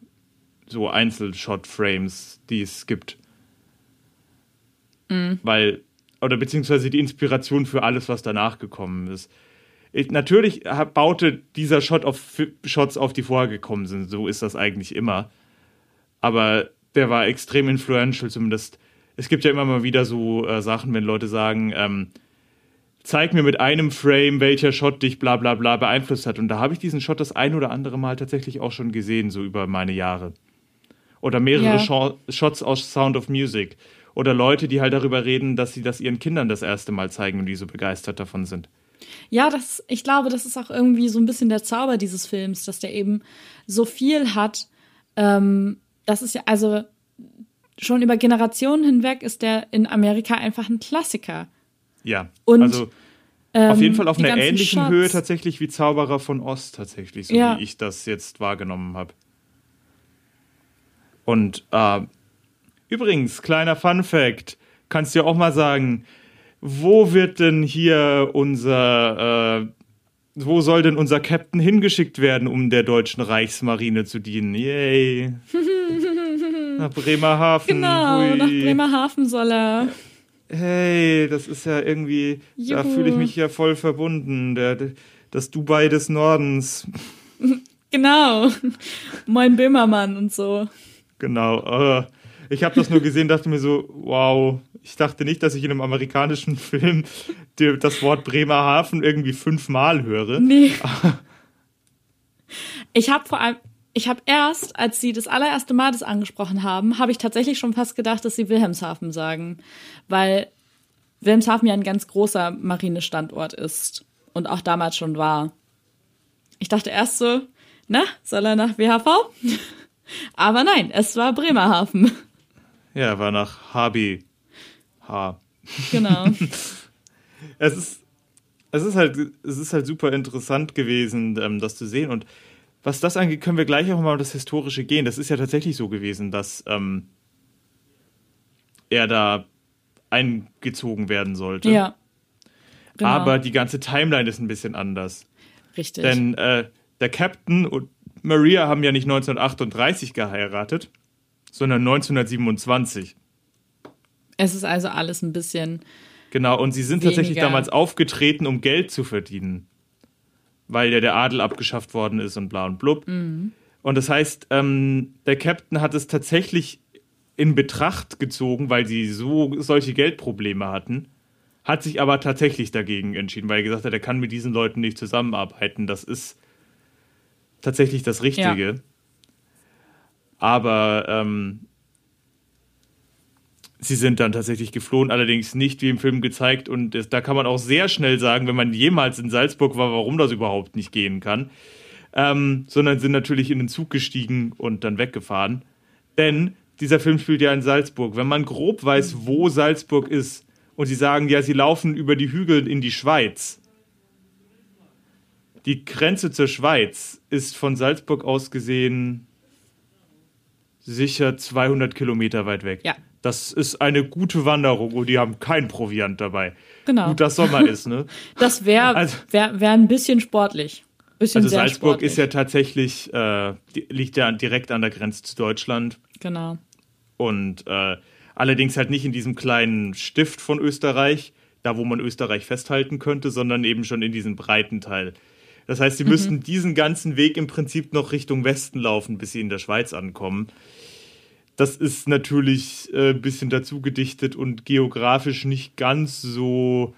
so Einzelshot-Frames, die es gibt. Weil, oder beziehungsweise die Inspiration für alles, was danach gekommen ist. Ich, natürlich baute dieser Shot auf Shots auf, die vorher gekommen sind. So ist das eigentlich immer. Aber der war extrem influential, zumindest. Es gibt ja immer mal wieder so äh, Sachen, wenn Leute sagen, ähm, zeig mir mit einem Frame, welcher Shot dich bla bla bla beeinflusst hat. Und da habe ich diesen Shot das ein oder andere Mal tatsächlich auch schon gesehen, so über meine Jahre. Oder mehrere Ja. Shots aus Sound of Music. Oder Leute, die halt darüber reden, dass sie das ihren Kindern das erste Mal zeigen und die so begeistert davon sind. Ja, das, ich glaube, das ist auch irgendwie so ein bisschen der Zauber dieses Films, dass der eben so viel hat. Ähm, das ist ja, also schon über Generationen hinweg ist der in Amerika einfach ein Klassiker. Ja, Und, also auf jeden Fall auf einer ähnlichen Shots. Höhe tatsächlich wie Zauberer von Ost tatsächlich, so Ja. wie ich das jetzt wahrgenommen habe. Und äh, übrigens, kleiner Fun Fact, kannst du ja auch mal sagen, wo wird denn hier unser, äh, wo soll denn unser Captain hingeschickt werden, um der deutschen Reichsmarine zu dienen? Yay. Bremerhaven. Nach Bremerhaven. Genau, Hui. nach Bremerhaven soll er. Hey, das ist ja irgendwie, da Juhu. fühle ich mich ja voll verbunden. Der, der, das Dubai des Nordens. Genau. Moin Böhmermann und so. Genau. Ich habe das nur gesehen, dachte mir so, wow. Ich dachte nicht, dass ich in einem amerikanischen Film das Wort Bremerhaven irgendwie fünfmal höre. Nee. Ich habe vor allem, ich habe erst, als sie das allererste Mal das angesprochen haben, habe ich tatsächlich schon fast gedacht, dass sie Wilhelmshaven sagen. Weil Wilhelmshaven ja ein ganz großer Marinestandort ist. Und auch damals schon war. Ich dachte erst so, na, soll er nach WHV? Aber nein, es war Bremerhaven. Ja, war nach HB. H. Genau. es ist, es ist halt, es ist halt super interessant gewesen, ähm, das zu sehen. Und was das angeht, können wir gleich auch mal um das Historische gehen. Das ist ja tatsächlich so gewesen, dass ähm, er da eingezogen werden sollte. ja. Genau. Aber die ganze Timeline ist ein bisschen anders. Richtig. Denn äh, der Captain und Maria haben ja nicht 1938 geheiratet, sondern 1927. es ist also alles ein bisschen. Genau, und sie sind tatsächlich Weniger. damals aufgetreten, um Geld zu verdienen. Weil ja der Adel abgeschafft worden ist und bla und blub. Mhm. Und das heißt, ähm, der Captain hat es tatsächlich in Betracht gezogen, weil sie so solche Geldprobleme hatten, hat sich aber tatsächlich dagegen entschieden, weil er gesagt hat, er kann mit diesen Leuten nicht zusammenarbeiten. Das ist tatsächlich das Richtige. Aber ähm, sie sind dann tatsächlich geflohen, allerdings nicht wie im Film gezeigt. Und es, da kann man auch sehr schnell sagen, wenn man jemals in Salzburg war, warum das überhaupt nicht gehen kann. Ähm, sondern sind natürlich in den Zug gestiegen und dann weggefahren. Denn dieser Film spielt ja in Salzburg. Wenn man grob weiß, wo Salzburg ist, und sie sagen, ja, sie laufen über die Hügel in die Schweiz. Die Grenze zur Schweiz ist von Salzburg aus gesehen sicher 200 Kilometer weit weg. Ja. Das ist eine gute Wanderung und die haben kein Proviant dabei. Genau. Gut, dass Sommer ist, ne? Das wäre Also- wär, wär ein bisschen sportlich. Bisschen Also Salzburg sportlich. ist ja tatsächlich, äh, liegt ja direkt an der Grenze zu Deutschland Genau. und äh, allerdings halt nicht in diesem kleinen Stift von Österreich, da wo man Österreich festhalten könnte, sondern eben schon in diesem breiten Teil. Das heißt, sie müssten diesen ganzen Weg im Prinzip noch Richtung Westen laufen, bis sie in der Schweiz ankommen. Das ist natürlich äh, ein bisschen dazu gedichtet und geografisch nicht ganz so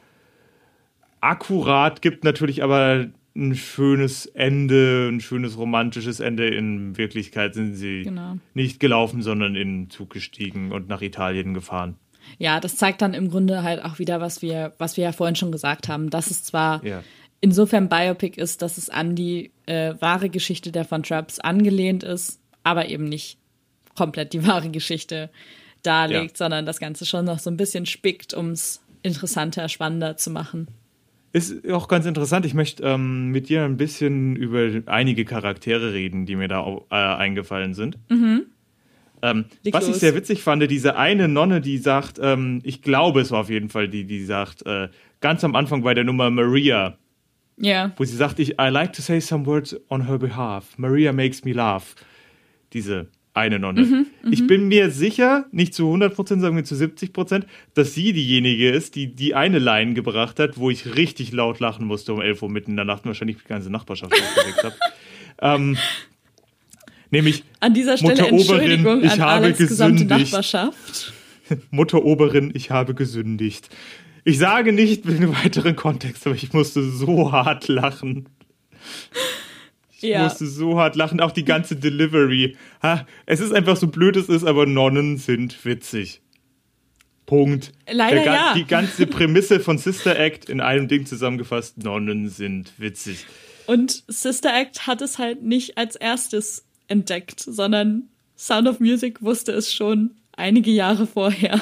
akkurat, gibt natürlich aber ein schönes Ende, ein schönes romantisches Ende. In Wirklichkeit sind sie Genau. nicht gelaufen, sondern in den Zug gestiegen und nach Italien gefahren. Ja, das zeigt dann im Grunde halt auch wieder, was wir, was wir ja vorhin schon gesagt haben, dass es zwar Ja. Insofern Biopic ist, dass es an die äh, wahre Geschichte der Von Traps angelehnt ist, aber eben nicht komplett die wahre Geschichte darlegt, Ja. sondern das Ganze schon noch so ein bisschen spickt, um es interessanter, spannender zu machen. Ist auch ganz interessant. Ich möchte ähm, mit dir ein bisschen über einige Charaktere reden, die mir da äh, eingefallen sind. Ähm, Leg was ich sehr witzig fand, diese eine Nonne, die sagt, ähm, ich glaube, es war auf jeden Fall die, die sagt, äh, ganz am Anfang bei der Nummer Maria, Ja, wo sie sagt, ich, I like to say some words on her behalf. Maria makes me laugh. Diese eine Nonne. Mhm, ich bin mir sicher, nicht zu 100%, sagen wir zu 70%, dass sie diejenige ist, die die eine Line gebracht hat, wo ich richtig laut lachen musste um 11 Uhr mitten in der Nacht und wahrscheinlich die ganze Nachbarschaft aufgeregt habe. Ähm, nämlich an dieser Stelle Mutter Oberin, ich habe Alex gesündigt. Mutter Oberin, ich habe gesündigt. Ich sage nicht in weiteren Kontext, aber ich musste so hart lachen. Ich Ja. musste so hart lachen, auch die ganze Delivery. Ha, es ist einfach so blöd es ist, aber Nonnen sind witzig. Punkt. Leider ga- ja. Die ganze Prämisse von Sister Act in einem Ding zusammengefasst, Nonnen sind witzig. Und Sister Act hat es halt nicht als erstes entdeckt, sondern Sound of Music wusste es schon einige Jahre vorher.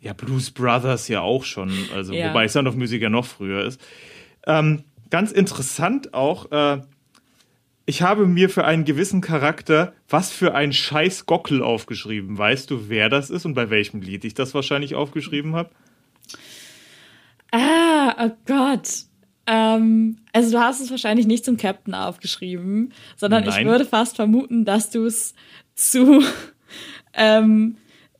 Ja, Blues Brothers ja auch schon, also Ja. wobei Sound of Music ja noch früher ist. Ähm, ganz interessant auch, äh, ich habe mir für einen gewissen Charakter was für ein scheiß Gockel aufgeschrieben. Weißt du, wer das ist und bei welchem Lied ich das wahrscheinlich aufgeschrieben habe? Ah, oh Gott. Ähm, also du hast es wahrscheinlich nicht zum Captain aufgeschrieben, sondern ich Nein. würde fast vermuten, dass du es zu ähm,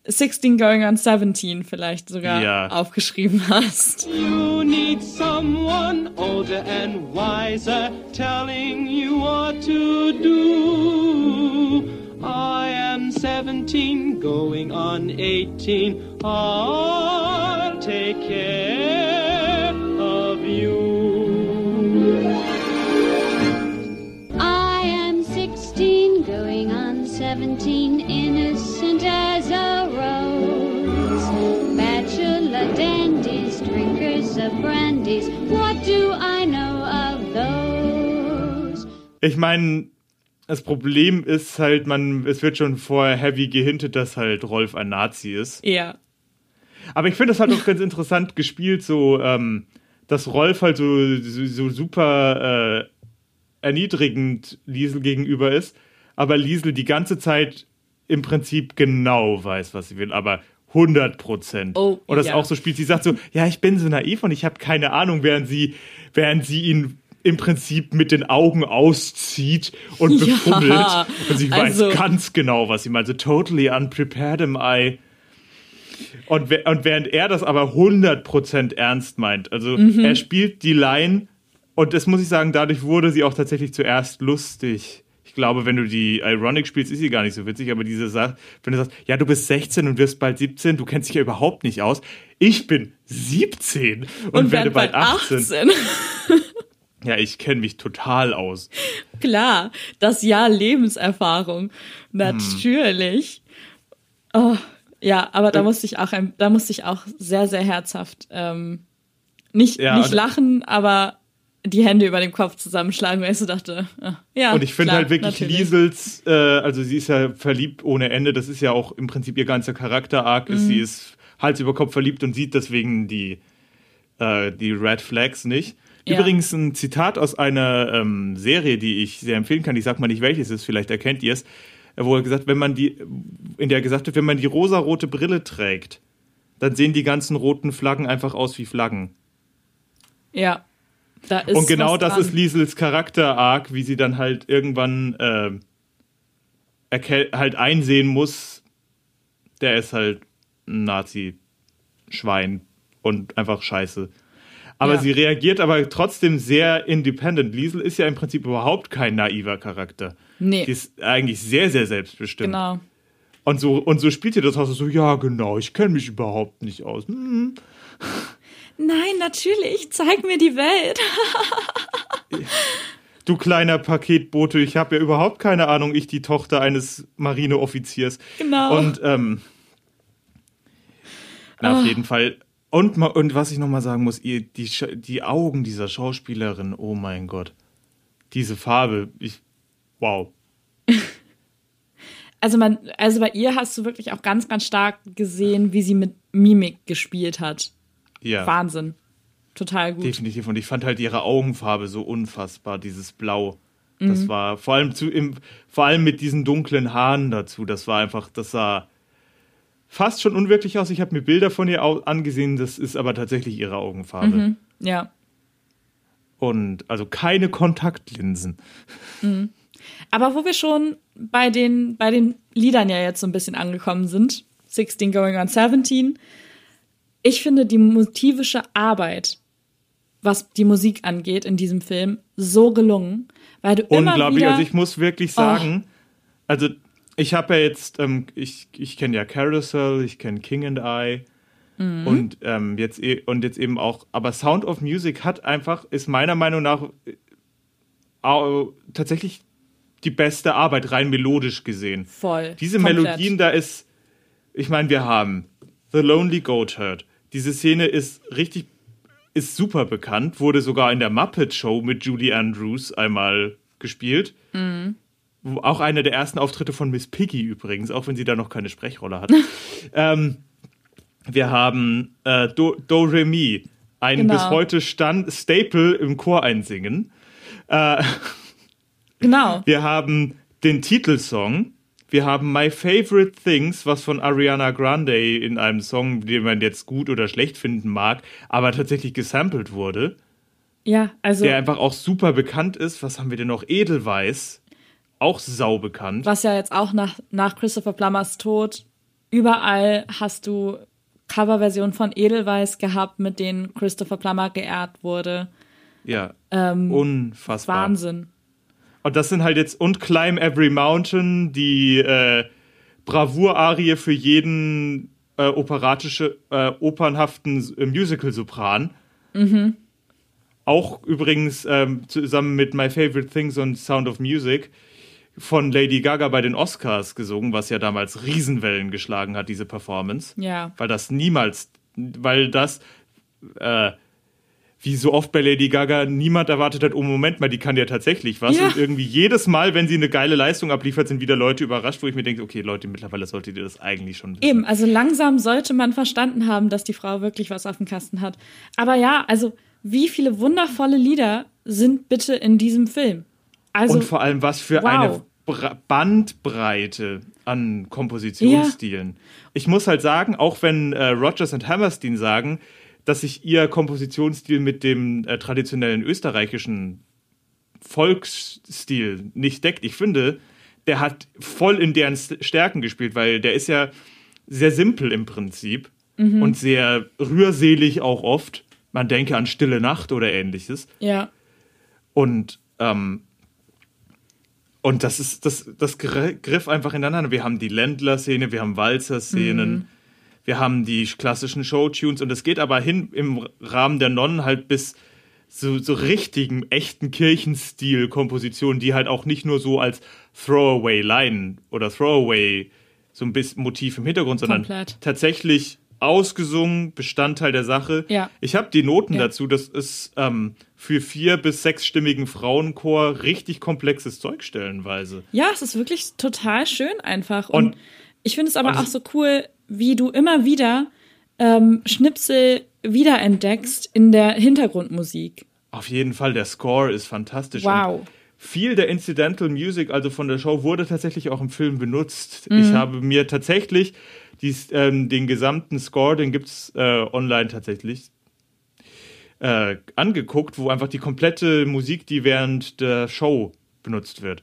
16 going on 17 vielleicht sogar Ja. aufgeschrieben hast. You need someone older and wiser telling you what to do. I am 17, going on 18. I'll take care of you. I am 16, going on 17, drinkers of brandies, what do I know of those? Ich meine, das Problem ist halt, man, es wird schon vorher heavy gehintet, dass halt Rolf ein Nazi ist. Ja. Aber ich finde das halt auch ganz interessant gespielt, so, ähm, dass Rolf halt so, so, so super äh, erniedrigend Liesel gegenüber ist, aber Liesel die ganze Zeit im Prinzip genau weiß, was sie will, aber 100 Prozent. Oh, und das ja. auch so spielt. Sie sagt so, ja, ich bin so naiv und ich habe keine Ahnung, während sie, während sie ihn im Prinzip mit den Augen auszieht und Ja, befummelt. Und sie also- weiß ganz genau, was sie meint. So totally unprepared am I. Und, und während er das aber 100% ernst meint, also Mhm. er spielt die Line und das muss ich sagen, dadurch wurde sie auch tatsächlich zuerst lustig. Ich glaube, wenn du die Ironic spielst, ist sie gar nicht so witzig, aber diese Sache, wenn du sagst, ja, du bist 16 und wirst bald 17, du kennst dich ja überhaupt nicht aus. Ich bin 17 und, werde bald 18. Ja, ich kenne mich total aus. Klar, das Jahr Lebenserfahrung. Natürlich. Oh, ja, aber da musste ich auch, da musste ich auch sehr, sehr herzhaft ähm, nicht, Ja, nicht und- lachen, aber die Hände über dem Kopf zusammenschlagen, weil ich so dachte, ah, ja. Und ich finde halt wirklich natürlich. Liesels, äh, also sie ist ja verliebt ohne Ende, das ist ja auch im Prinzip ihr ganzer Charakter-Arc, ist, Mhm. sie ist Hals über Kopf verliebt und sieht deswegen die, äh, die Red Flags nicht. Ja. Übrigens ein Zitat aus einer ähm, Serie, die ich sehr empfehlen kann, ich sag mal nicht welches es ist, vielleicht erkennt ihr es, wo er gesagt, wenn man die, in der gesagt wird, wenn man die rosarote Brille trägt, dann sehen die ganzen roten Flaggen einfach aus wie Flaggen. Ja. Und genau das dran. ist Liesels Charakter-Arc, wie sie dann halt irgendwann äh, halt einsehen muss, der ist halt ein Nazi-Schwein und einfach scheiße. Aber Ja. sie reagiert aber trotzdem sehr independent. Liesel ist ja im Prinzip überhaupt kein naiver Charakter. Nee. Die ist eigentlich sehr, sehr selbstbestimmt. Genau. Und so, und so spielt ihr das auch so, ja, genau, ich kenne mich überhaupt nicht aus. Hm. Nein, natürlich, zeig mir die Welt. Du kleiner Paketbote, ich habe ja überhaupt keine Ahnung, ich die Tochter eines Marineoffiziers. Genau. Und ähm, na, auf jeden Fall. Und, und was ich nochmal sagen muss, ihr, die, die Augen dieser Schauspielerin, oh mein Gott. Diese Farbe, ich, wow. Also man, also bei ihr hast du wirklich auch ganz, ganz stark gesehen, wie sie mit Mimik gespielt hat. Ja, Wahnsinn. Total gut. definitiv. Und ich fand halt ihre Augenfarbe so unfassbar, dieses Blau. Das war vor allem zu, im, vor allem mit diesen dunklen Haaren dazu. Das war einfach, das sah fast schon unwirklich aus. Ich habe mir Bilder von ihr angesehen, das ist aber tatsächlich ihre Augenfarbe. Ja. Und also keine Kontaktlinsen. Aber wo wir schon bei den, bei den Liedern ja jetzt so ein bisschen angekommen sind, 16 Going on 17, ich finde die motivische Arbeit, was die Musik angeht in diesem Film, so gelungen, weil du immer Unglaublich. wieder... Also ich muss wirklich sagen, also ich habe ja jetzt, ähm, ich, ich kenne ja Carousel, ich kenne King and I und ähm, jetzt e und jetzt eben auch, aber Sound of Music hat einfach, ist meiner Meinung nach äh, tatsächlich die beste Arbeit, rein melodisch gesehen. Voll. Diese Komplett. Melodien, da ist, ich meine, wir haben The Lonely Goatherd. Diese Szene ist richtig, ist super bekannt, wurde sogar in der Muppet Show mit Julie Andrews einmal gespielt. Wo- Auch einer der ersten Auftritte von Miss Piggy übrigens, auch wenn sie da noch keine Sprechrolle hat. ähm, wir haben äh, Do, Do Re Mi, ein Genau. bis heute Stand Staple im Chor einsingen. Genau. Wir haben den Titelsong. Wir haben My Favorite Things, was von Ariana Grande in einem Song, den man jetzt gut oder schlecht finden mag, aber tatsächlich gesampelt wurde, Ja, also der einfach auch super bekannt ist. Was haben wir denn noch? Edelweiß. auch sau bekannt. Was ja jetzt auch nach, nach Christopher Plummers Tod, überall hast du Coverversionen von Edelweiss gehabt, mit denen Christopher Plummer geehrt wurde. Ja, Ähm, unfassbar. Wahnsinn. Und das sind halt jetzt und Climb Every Mountain, die äh, Bravour-Arie für jeden äh, operatische, äh, opernhaften äh, Musical-Sopran. Auch übrigens ähm, zusammen mit My Favorite Things und Sound of Music von Lady Gaga bei den Oscars gesungen, was ja damals Riesenwellen geschlagen hat, diese Performance. Ja. Weil das niemals, weil das, äh, wie so oft bei Lady Gaga, niemand erwartet hat, oh Moment mal, die kann ja tatsächlich was. Ja. Und irgendwie jedes Mal, wenn sie eine geile Leistung abliefert, sind wieder Leute überrascht, wo ich mir denke, okay, Leute, mittlerweile solltet ihr das eigentlich schon wissen. Eben, also langsam sollte man verstanden haben, dass die Frau wirklich was auf dem Kasten hat. Aber ja, also wie viele wundervolle Lieder sind bitte in diesem Film? Also, Und vor allem, was für wow. eine Bra Bandbreite an Kompositionsstilen. Ich muss halt sagen, auch wenn äh, Rogers und Hammerstein sagen, dass sich ihr Kompositionsstil mit dem äh, traditionellen österreichischen Volksstil nicht deckt. Ich finde, der hat voll in deren Stärken gespielt, weil der ist ja sehr simpel im Prinzip und sehr rührselig auch oft. Man denke an Stille Nacht oder ähnliches. ja, Und, ähm, und das ist, das, das gr- griff einfach ineinander. Wir haben die Ländler-Szene, wir haben Walzer-Szenen, wir haben die klassischen Showtunes und es geht aber hin im Rahmen der Nonnen halt bis so, so richtigen, echten Kirchenstil-Kompositionen, die halt auch nicht nur so als Throwaway-Line oder Throwaway so ein bisschen Motiv im Hintergrund, sondern Komplett. tatsächlich ausgesungen, Bestandteil der Sache. Ja. Ich habe die Noten Ja. dazu, das ist ähm, für vier- bis sechsstimmigen Frauenchor richtig komplexes Zeug stellenweise. Ja, es ist wirklich total schön einfach. Und, Und- ich finde es aber auch so cool, wie du immer wieder ähm, Schnipsel wiederentdeckst in der Hintergrundmusik. Auf jeden Fall, der Score ist fantastisch. Wow. Und viel der Incidental Music, also von der Show, wurde tatsächlich auch im Film benutzt. Mhm. Ich habe mir tatsächlich dies, ähm, den gesamten Score, den gibt's äh, online tatsächlich, äh, angeguckt, wo einfach die komplette Musik, die während der Show benutzt wird,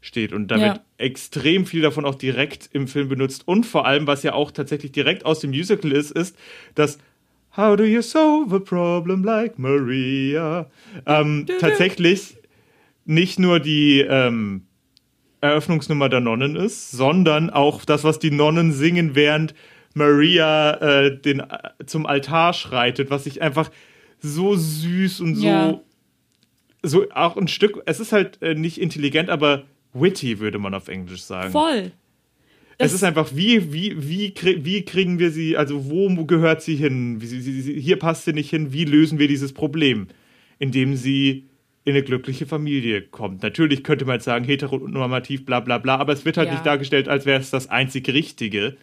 steht. Und da Ja. Extrem viel davon auch direkt im Film benutzt. Und vor allem, was ja auch tatsächlich direkt aus dem Musical ist, ist, dass How do you solve a problem like Maria? Ähm, tatsächlich nicht nur die ähm, Eröffnungsnummer der Nonnen ist, sondern auch das, was die Nonnen singen, während Maria äh, den, zum Altar schreitet, was ich einfach so süß und so, Ja. so auch ein Stück, es ist halt äh, nicht intelligent, aber witty, würde man auf Englisch sagen. Voll. Es Das- ist einfach, wie, wie, wie, wie kriegen wir sie, also wo gehört sie hin? Hier passt sie nicht hin. Wie lösen wir dieses Problem? Indem sie in eine glückliche Familie kommt. Natürlich könnte man jetzt sagen, heteronormativ, bla bla bla, aber es wird halt Ja. nicht dargestellt, als wäre es das einzig Richtige,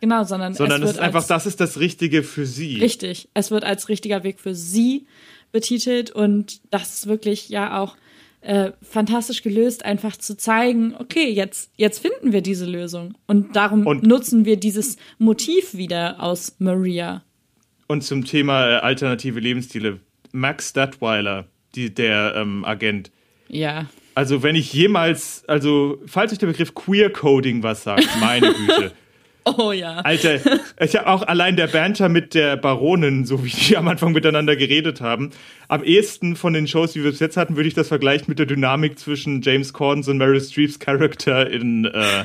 Genau, sondern, sondern es es, ist einfach, das ist das Richtige für sie. Richtig. Es wird als richtiger Weg für sie betitelt und das ist wirklich ja auch äh, fantastisch gelöst, einfach zu zeigen, okay, jetzt, jetzt finden wir diese Lösung. Und darum Und- nutzen wir dieses Motiv wieder aus Maria. Und zum Thema äh, alternative Lebensstile, Max Stadtweiler, die, der ähm, Agent, Ja. Also, wenn ich jemals, also, falls euch der Begriff Queer Coding was sagt, meine Güte. Oh ja. Alter, ich habe auch allein der Banter mit der Baronin, so wie die am Anfang miteinander geredet haben. Am ehesten von den Shows, die wir bis jetzt hatten, würde ich das vergleichen mit der Dynamik zwischen James Cordens und Meryl Streeps Charakter in, äh,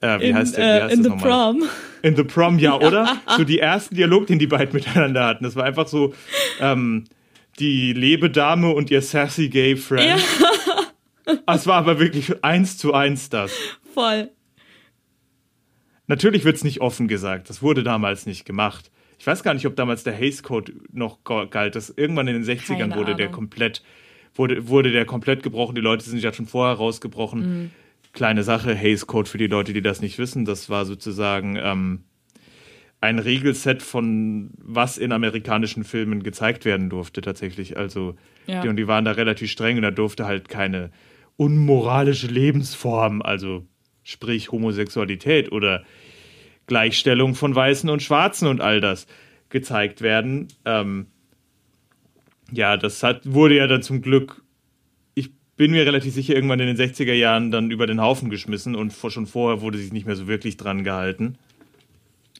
äh, wie In, heißt der? Wie äh, heißt in the nochmal? prom. In the Prom, ja, oder? So die ersten Dialog, den die beiden miteinander hatten. Das war einfach so, ähm, die Lebedame und ihr sassy gay friend. Es war aber wirklich eins zu eins das. Voll. Natürlich wird es nicht offen gesagt. Das wurde damals nicht gemacht. Ich weiß gar nicht, ob damals der Hays Code noch ga- galt. Das irgendwann in den 60ern Keine wurde der Ahnung. komplett wurde, wurde der komplett gebrochen. Die Leute sind ja schon vorher rausgebrochen. Mhm. Kleine Sache, Hays Code für die Leute, die das nicht wissen. Das war sozusagen ähm, ein Regelset von was in amerikanischen Filmen gezeigt werden durfte tatsächlich. Also Ja. die, und die waren da relativ streng und da durfte halt keine unmoralische Lebensform, also sprich Homosexualität oder Gleichstellung von Weißen und Schwarzen und all das gezeigt werden. Ähm, ja, das hat, wurde ja dann zum Glück, ich bin mir relativ sicher, irgendwann in den 60er Jahren dann über den Haufen geschmissen und vor, schon vorher wurde sich nicht mehr so wirklich dran gehalten.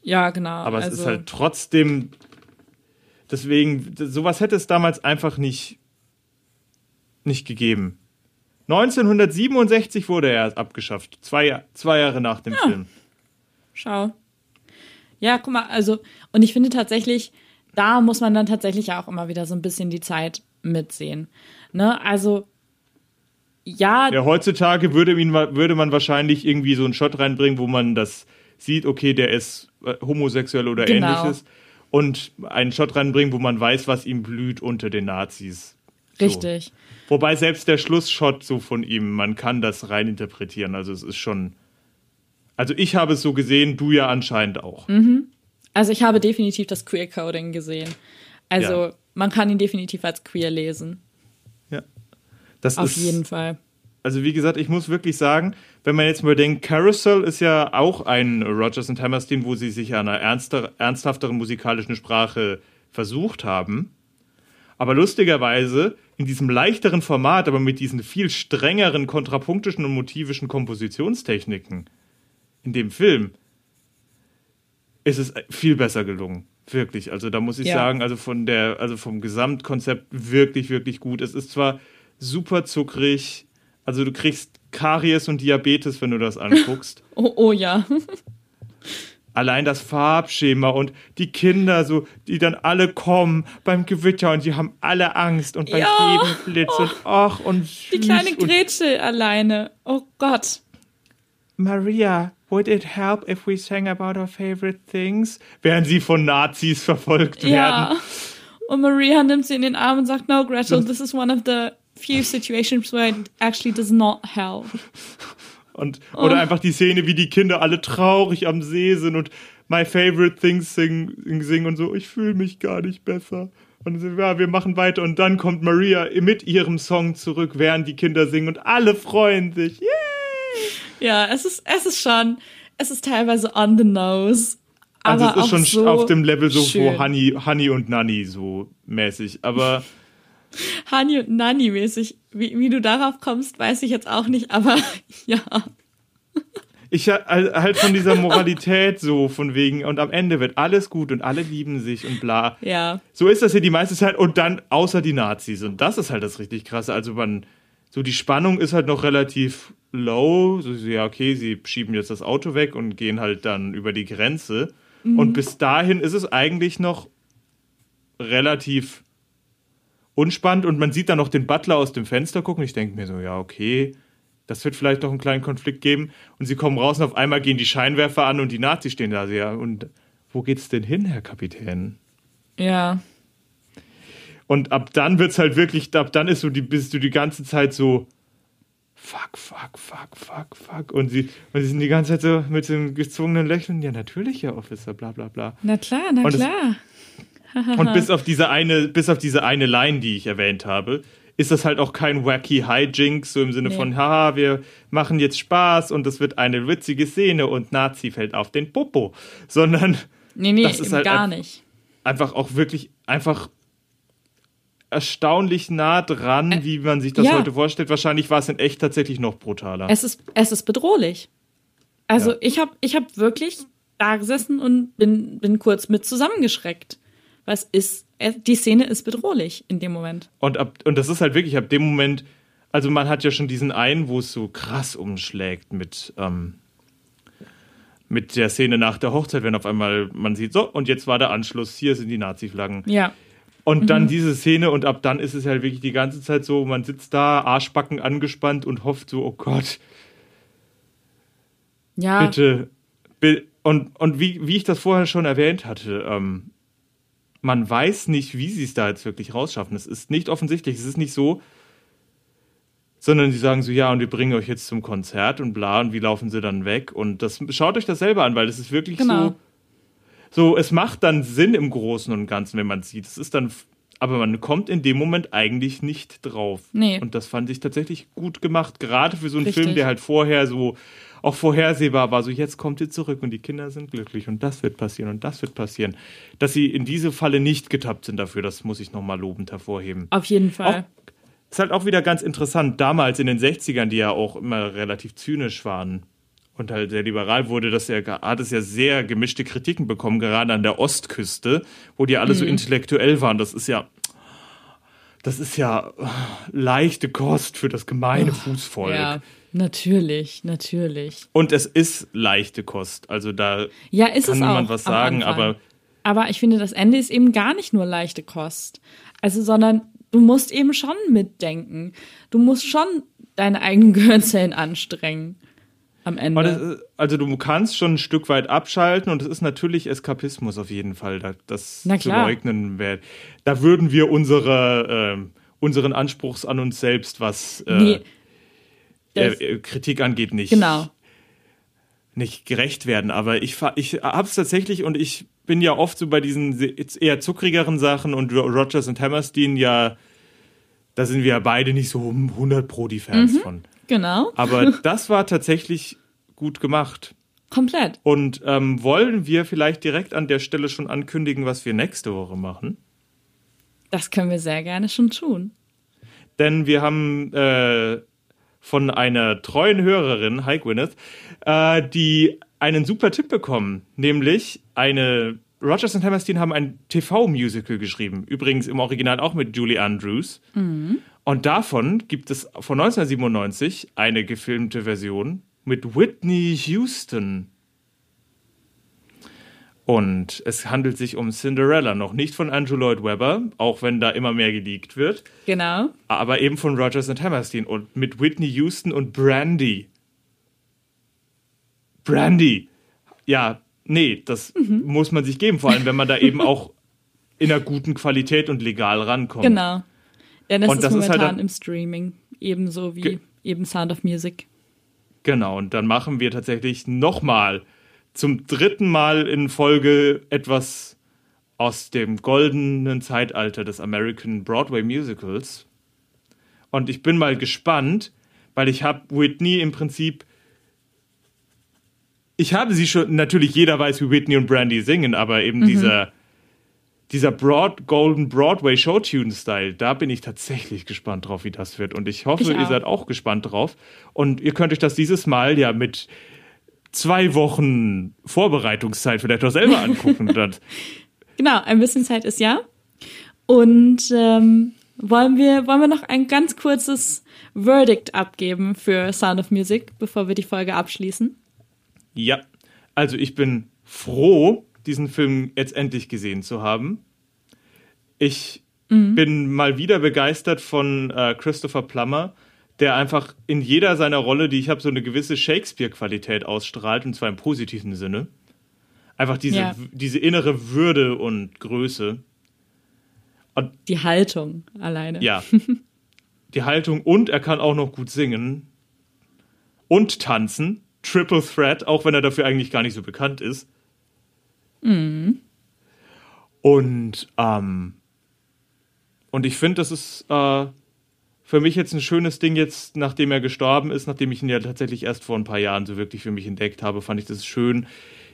Ja, genau. Aber also, es ist halt trotzdem. Deswegen, sowas hätte es damals einfach nicht, nicht gegeben. 1967 wurde er erst abgeschafft. Zwei, zwei Jahre nach dem Film. Schau. Ja, guck mal, also, und ich finde tatsächlich, da muss man dann tatsächlich auch immer wieder so ein bisschen die Zeit mitsehen. Ne? Also, ja, Ja, heutzutage würde, ihn, würde man wahrscheinlich irgendwie so einen Shot reinbringen, wo man das sieht, okay, der ist äh, homosexuell oder Genau. ähnliches. Und einen Shot reinbringen, wo man weiß, was ihm blüht unter den Nazis. So. richtig. Wobei selbst der Schlussshot so von ihm, man kann das rein interpretieren. Also es ist schon. Also ich habe es so gesehen, du ja anscheinend auch. Also, ich habe definitiv das Queer Coding gesehen. Also, Ja. man kann ihn definitiv als queer lesen. Ja. Das Auf ist, jeden Fall. Also wie gesagt, ich muss wirklich sagen, wenn man jetzt mal denkt, Carousel ist ja auch ein Rogers und Hammerstein, wo sie sich an einer ernster, ernsthafteren musikalischen Sprache versucht haben. Aber lustigerweise in diesem leichteren Format, aber mit diesen viel strengeren kontrapunktischen und motivischen Kompositionstechniken in dem Film, ist es viel besser gelungen. Wirklich. Also da muss ich Ja. sagen, also von der, also vom Gesamtkonzept wirklich, wirklich gut. Es ist zwar super zuckrig, also du kriegst Karies und Diabetes, wenn du das anguckst. Oh, oh ja. Allein das Farbschema und die Kinder, so, die dann alle kommen beim Gewitter und die haben alle Angst und bei Ja. jedem Blitz und ach und Die kleine Gretchen alleine. Oh Gott. Maria, would it help if we sang about our favorite things? Während sie von Nazis verfolgt Ja. werden. Und Maria nimmt sie in den Arm und sagt, no, Gretel, this is one of the few situations where it actually does not help. Und, oder Oh. einfach die Szene, wie die Kinder alle traurig am See sind und My Favorite Things singen, singen und so, ich fühle mich gar nicht besser. Und so, ja, wir machen weiter. Und dann kommt Maria mit ihrem Song zurück, während die Kinder singen und alle freuen sich. Yay! Ja, es ist, es ist schon, es ist teilweise on the nose. Also aber es ist schon so auf dem Level so schön. wo Honey, Honey und Nanny so mäßig. Aber Hani und Nanny mäßig. Wie, wie du darauf kommst, weiß ich jetzt auch nicht, aber ja. ich ha- halt halt von dieser Moralität so von wegen und am Ende wird alles gut und alle lieben sich und bla. Ja. So ist das hier die meiste Zeit und dann außer die Nazis. Und das ist halt das richtig krasse. Also man, so die Spannung ist halt noch relativ low. So, ja, okay, sie schieben jetzt das Auto weg und gehen halt dann über die Grenze. Und bis dahin ist es eigentlich noch relativ unspannend und man sieht dann noch den Butler aus dem Fenster gucken. Ich denke mir so, ja, okay, das wird vielleicht noch einen kleinen Konflikt geben. Und sie kommen raus und auf einmal gehen die Scheinwerfer an und die Nazis stehen da. So, Ja, und wo geht's denn hin, Herr Kapitän? Ja. Und ab dann wird's halt wirklich, ab dann ist so die, bist du die ganze Zeit so fuck, fuck, fuck, fuck, fuck. Und sie, und sie sind die ganze Zeit so mit dem gezwungenen Lächeln, ja, natürlich, Herr Officer, bla bla bla. Na klar, na Und es- klar. Und bis auf diese eine, bis auf diese eine Line, die ich erwähnt habe, ist das halt auch kein wacky Hijinks, so im Sinne Nee. von, haha, wir machen jetzt Spaß und es wird eine witzige Szene und Nazi fällt auf den Popo, sondern Nee, nee, Das ist halt gar nicht. einfach auch wirklich einfach erstaunlich nah dran, wie man sich das ja. heute vorstellt. Wahrscheinlich war es in echt tatsächlich noch brutaler. Es ist, es ist bedrohlich. Also Ja. ich habe ich hab wirklich da gesessen und bin, bin kurz mit zusammengeschreckt. Was ist, es- die Szene ist bedrohlich in dem Moment. Und, ab, und das ist halt wirklich ab dem Moment, also man hat ja schon diesen einen, wo es so krass umschlägt mit, ähm, mit der Szene nach der Hochzeit, wenn auf einmal man sieht, so, und jetzt war der Anschluss, hier sind die Nazi-Flaggen. Ja. Und dann diese Szene und ab dann ist es halt wirklich die ganze Zeit so, man sitzt da, Arschbacken angespannt und hofft so, oh Gott, Ja. bitte. bi- Und, und wie, wie ich das vorher schon erwähnt hatte, ähm, man weiß nicht, wie sie es da jetzt wirklich rausschaffen. Es ist nicht offensichtlich. Es ist nicht so, sondern sie sagen so, ja, und wir bringen euch jetzt zum Konzert und bla, und wie laufen sie dann weg? Und das schaut euch das selber an, weil das ist wirklich Genau. so. So, es macht dann Sinn im Großen und Ganzen, wenn man sieht. Es ist dann, aber man kommt in dem Moment eigentlich nicht drauf. Nee. Und das fand ich tatsächlich gut gemacht, gerade für so einen Richtig. Film, der halt vorher so auch vorhersehbar war. So, jetzt kommt ihr zurück und die Kinder sind glücklich und das wird passieren und das wird passieren. Dass sie in diese Falle nicht getappt sind dafür, das muss ich nochmal lobend hervorheben. Auf jeden Fall. ist halt auch wieder ganz interessant. Damals in den 60ern, die ja auch immer relativ zynisch waren und halt sehr liberal wurde, dass er hat es ja sehr gemischte Kritiken bekommen, gerade an der Ostküste, wo die alle so intellektuell waren. Das ist ja, das ist ja äh, leichte Kost für das gemeine Fußvolk. Ja, natürlich, natürlich. Und es ist leichte Kost. Also da Ja, kann niemand was sagen, aber Aber ich finde, das Ende ist eben gar nicht nur leichte Kost. Also, sondern du musst eben schon mitdenken. Du musst schon deine eigenen Gehirnzellen anstrengen. Am Ende. Das also du kannst schon ein Stück weit abschalten und es ist natürlich Eskapismus auf jeden Fall, da- das zu leugnen wäre. Da würden wir unsere, ähm, unseren Anspruchs an uns selbst, was äh, nee, äh, äh, Kritik angeht, nicht, genau. nicht gerecht werden. Aber ich, ich hab's tatsächlich und ich bin ja oft so bei diesen se- eher zuckrigeren Sachen und Ro- Rogers und Hammerstein ja, da sind wir ja beide nicht so 100 pro die Fans Mhm. von. Genau. Aber das war tatsächlich gut gemacht. Komplett. Und ähm, wollen wir vielleicht direkt an der Stelle schon ankündigen, was wir nächste Woche machen? Das können wir sehr gerne schon tun. Denn wir haben äh, von einer treuen Hörerin, hi Gwyneth, äh, die einen super Tipp bekommen, nämlich eine Rogers und Hammerstein haben ein TV-Musical geschrieben, übrigens im Original auch mit Julie Andrews. Und davon gibt es von 1997 eine gefilmte Version mit Whitney Houston. Und es handelt sich um Cinderella, noch nicht von Andrew Lloyd Webber, auch wenn da immer mehr geleakt wird Genau. aber eben von Rogers und Hammerstein und mit Whitney Houston und Brandy. Brandy. Ja, nee, das muss man sich geben, vor allem wenn man da eben auch in einer guten Qualität und legal rankommt. Genau. Denn das Und ist das ist halt momentan dann- im Streaming. Ebenso wie eben Sound of Music. Genau, und dann machen wir tatsächlich nochmal zum dritten Mal in Folge etwas aus dem goldenen Zeitalter des American Broadway Musicals. Und ich bin mal gespannt, weil ich habe Whitney im Prinzip. Ich habe sie schon, natürlich jeder weiß, wie Whitney und Brandy singen, aber eben dieser, dieser Broad, Golden Broadway Showtune-Style, da bin ich tatsächlich gespannt drauf, wie das wird. Und ich hoffe, Ich ihr seid auch gespannt drauf. Und ihr könnt euch das dieses Mal ja mit zwei Wochen Vorbereitungszeit vielleicht auch selber angucken. Genau, ein bisschen Zeit ist ja. Und ähm, wollen, wir, wollen wir noch ein ganz kurzes Verdict abgeben für Sound of Music, bevor wir die Folge abschließen? ja, also ich bin froh, diesen Film jetzt endlich gesehen zu haben. Ich bin mal wieder begeistert von äh, Christopher Plummer, der einfach in jeder seiner Rolle, die ich habe, so eine gewisse Shakespeare-Qualität ausstrahlt, und zwar im positiven Sinne. Einfach diese, Ja. diese innere Würde und Größe. Die Haltung alleine. Ja. Die Haltung und er kann auch noch gut singen und tanzen. Triple Threat, auch wenn er dafür eigentlich gar nicht so bekannt ist. Und, ähm, und ich finde, das ist äh, für mich jetzt ein schönes Ding, jetzt, nachdem er gestorben ist, nachdem ich ihn ja tatsächlich erst vor ein paar Jahren so wirklich für mich entdeckt habe, fand ich das schön,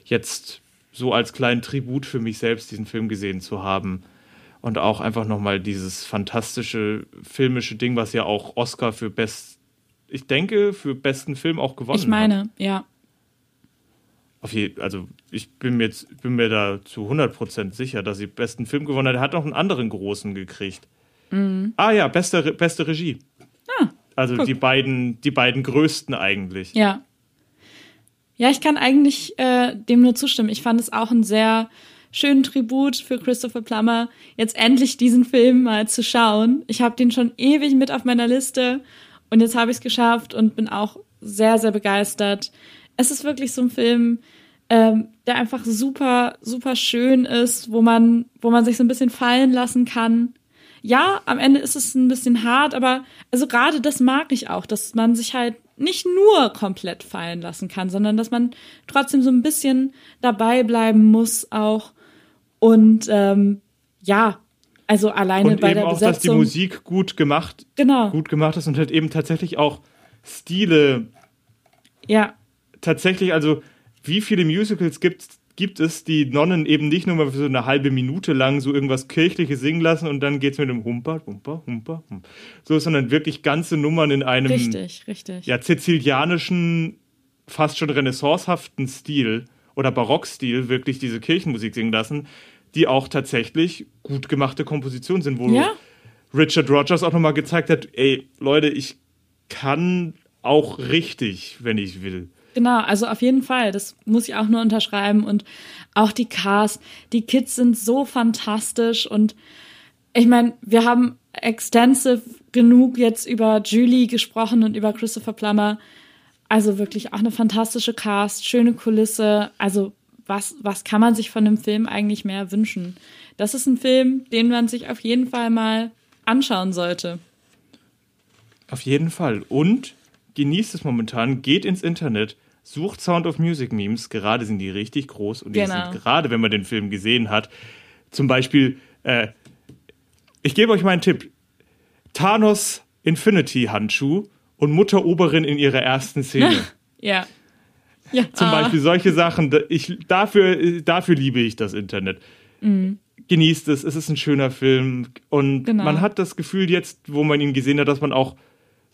jetzt so als kleinen Tribut für mich selbst diesen Film gesehen zu haben. Und auch einfach nochmal dieses fantastische filmische Ding, was ja auch Oscar für Best, ich denke, für besten Film auch gewonnen Ich hat. meine, ja. Auf je, also ich bin mir, jetzt, bin mir da zu 100% sicher, dass sie besten Film gewonnen hat. Er hat noch einen anderen großen gekriegt. Ah ja, beste, beste Regie. Ah, Also guck. die beiden, die beiden größten eigentlich. Ja. Ja, ich kann eigentlich äh, dem nur zustimmen. Ich fand es auch einen sehr schönen Tribut für Christopher Plummer, jetzt endlich diesen Film mal zu schauen. Ich habe den schon ewig mit auf meiner Liste und jetzt habe ich es geschafft und bin auch sehr, sehr begeistert. Es ist wirklich so ein Film, ähm, der einfach super, super schön ist, wo man, wo man sich so ein bisschen fallen lassen kann. Ja, am Ende ist es ein bisschen hart, aber also gerade das mag ich auch, dass man sich halt nicht nur komplett fallen lassen kann, sondern dass man trotzdem so ein bisschen dabei bleiben muss auch. Und ähm, ja, also alleine Und bei eben der auch, dass die Besetzung. Musik gut gemacht, genau. gut gemacht ist und halt eben tatsächlich auch Stile Ja, tatsächlich, also wie viele Musicals gibt es gibt es die Nonnen eben nicht nur mal für so eine halbe Minute lang so irgendwas Kirchliches singen lassen und dann geht's mit dem Humper, Humper, Humper, Humper. So, sondern wirklich ganze Nummern in einem Richtig, richtig. ja, sizilianischen, fast schon renaissancehaften Stil oder Barockstil wirklich diese Kirchenmusik singen lassen, die auch tatsächlich gut gemachte Kompositionen sind, wo Ja. Richard Rogers auch nochmal gezeigt hat, ey, Leute, ich kann auch richtig, wenn ich will. Genau, also auf jeden Fall. Das muss ich auch nur unterschreiben. Und auch die Cast, die Kids sind so fantastisch. Und ich meine, wir haben extensive genug jetzt über Julie gesprochen und über Christopher Plummer. Also wirklich auch eine fantastische Cast, schöne Kulisse. Also was, was kann man sich von einem Film eigentlich mehr wünschen? Das ist ein Film, den man sich auf jeden Fall mal anschauen sollte. Auf jeden Fall. Und genießt es momentan, geht ins Internet, sucht Sound of Music Memes, gerade sind die richtig groß und die Genau. sind gerade, wenn man den Film gesehen hat, zum Beispiel, äh, ich gebe euch mal einen Tipp, Thanos Infinity Handschuh und Mutter Oberin in ihrer ersten Szene. Ja. Ja, Zum ah, Beispiel solche Sachen, ich, dafür, dafür liebe ich das Internet. Genießt es, es ist ein schöner Film und Mhm. Genau. man hat das Gefühl jetzt, wo man ihn gesehen hat, dass man auch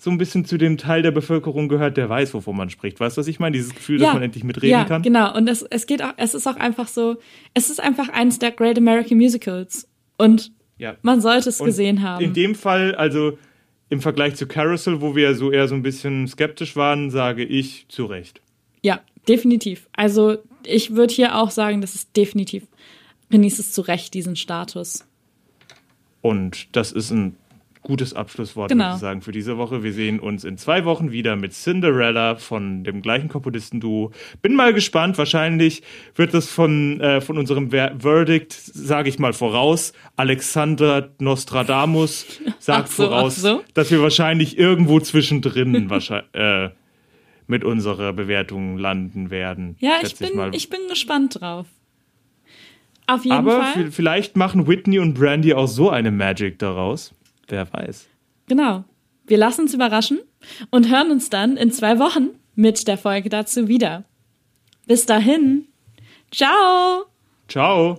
so ein bisschen zu dem Teil der Bevölkerung gehört, der weiß, wovon man spricht. Weißt du, was ich meine? Dieses Gefühl, dass man endlich mitreden ja, kann. Genau, und es, es geht auch, es ist auch einfach so, es ist einfach eins der Great American Musicals. Und Ja. man sollte es Und gesehen haben. In dem Fall, also im Vergleich zu Carousel, wo wir so eher so ein bisschen skeptisch waren, sage ich zu Recht. ja, definitiv. Also ich würde hier auch sagen, das ist definitiv, genießt es zu Recht, diesen Status. Und das ist ein gutes Abschlusswort, Genau. würde ich sagen, für diese Woche. Wir sehen uns in zwei Wochen wieder mit Cinderella von dem gleichen Komponistenduo. Bin mal gespannt. Wahrscheinlich wird es von, äh, von unserem Ver Verdict, sage ich mal voraus, Alexander Nostradamus sagt so, voraus, so. dass wir wahrscheinlich irgendwo zwischendrin wahrscheinlich, äh, mit unserer Bewertung landen werden. Ja, ich bin, mal. ich bin gespannt drauf. Auf jeden Aber Fall. vi- vielleicht machen Whitney und Brandy auch so eine Magic daraus. Wer weiß. Genau. Wir lassen uns überraschen und hören uns dann in zwei Wochen mit der Folge dazu wieder. Bis dahin. Ciao! Ciao.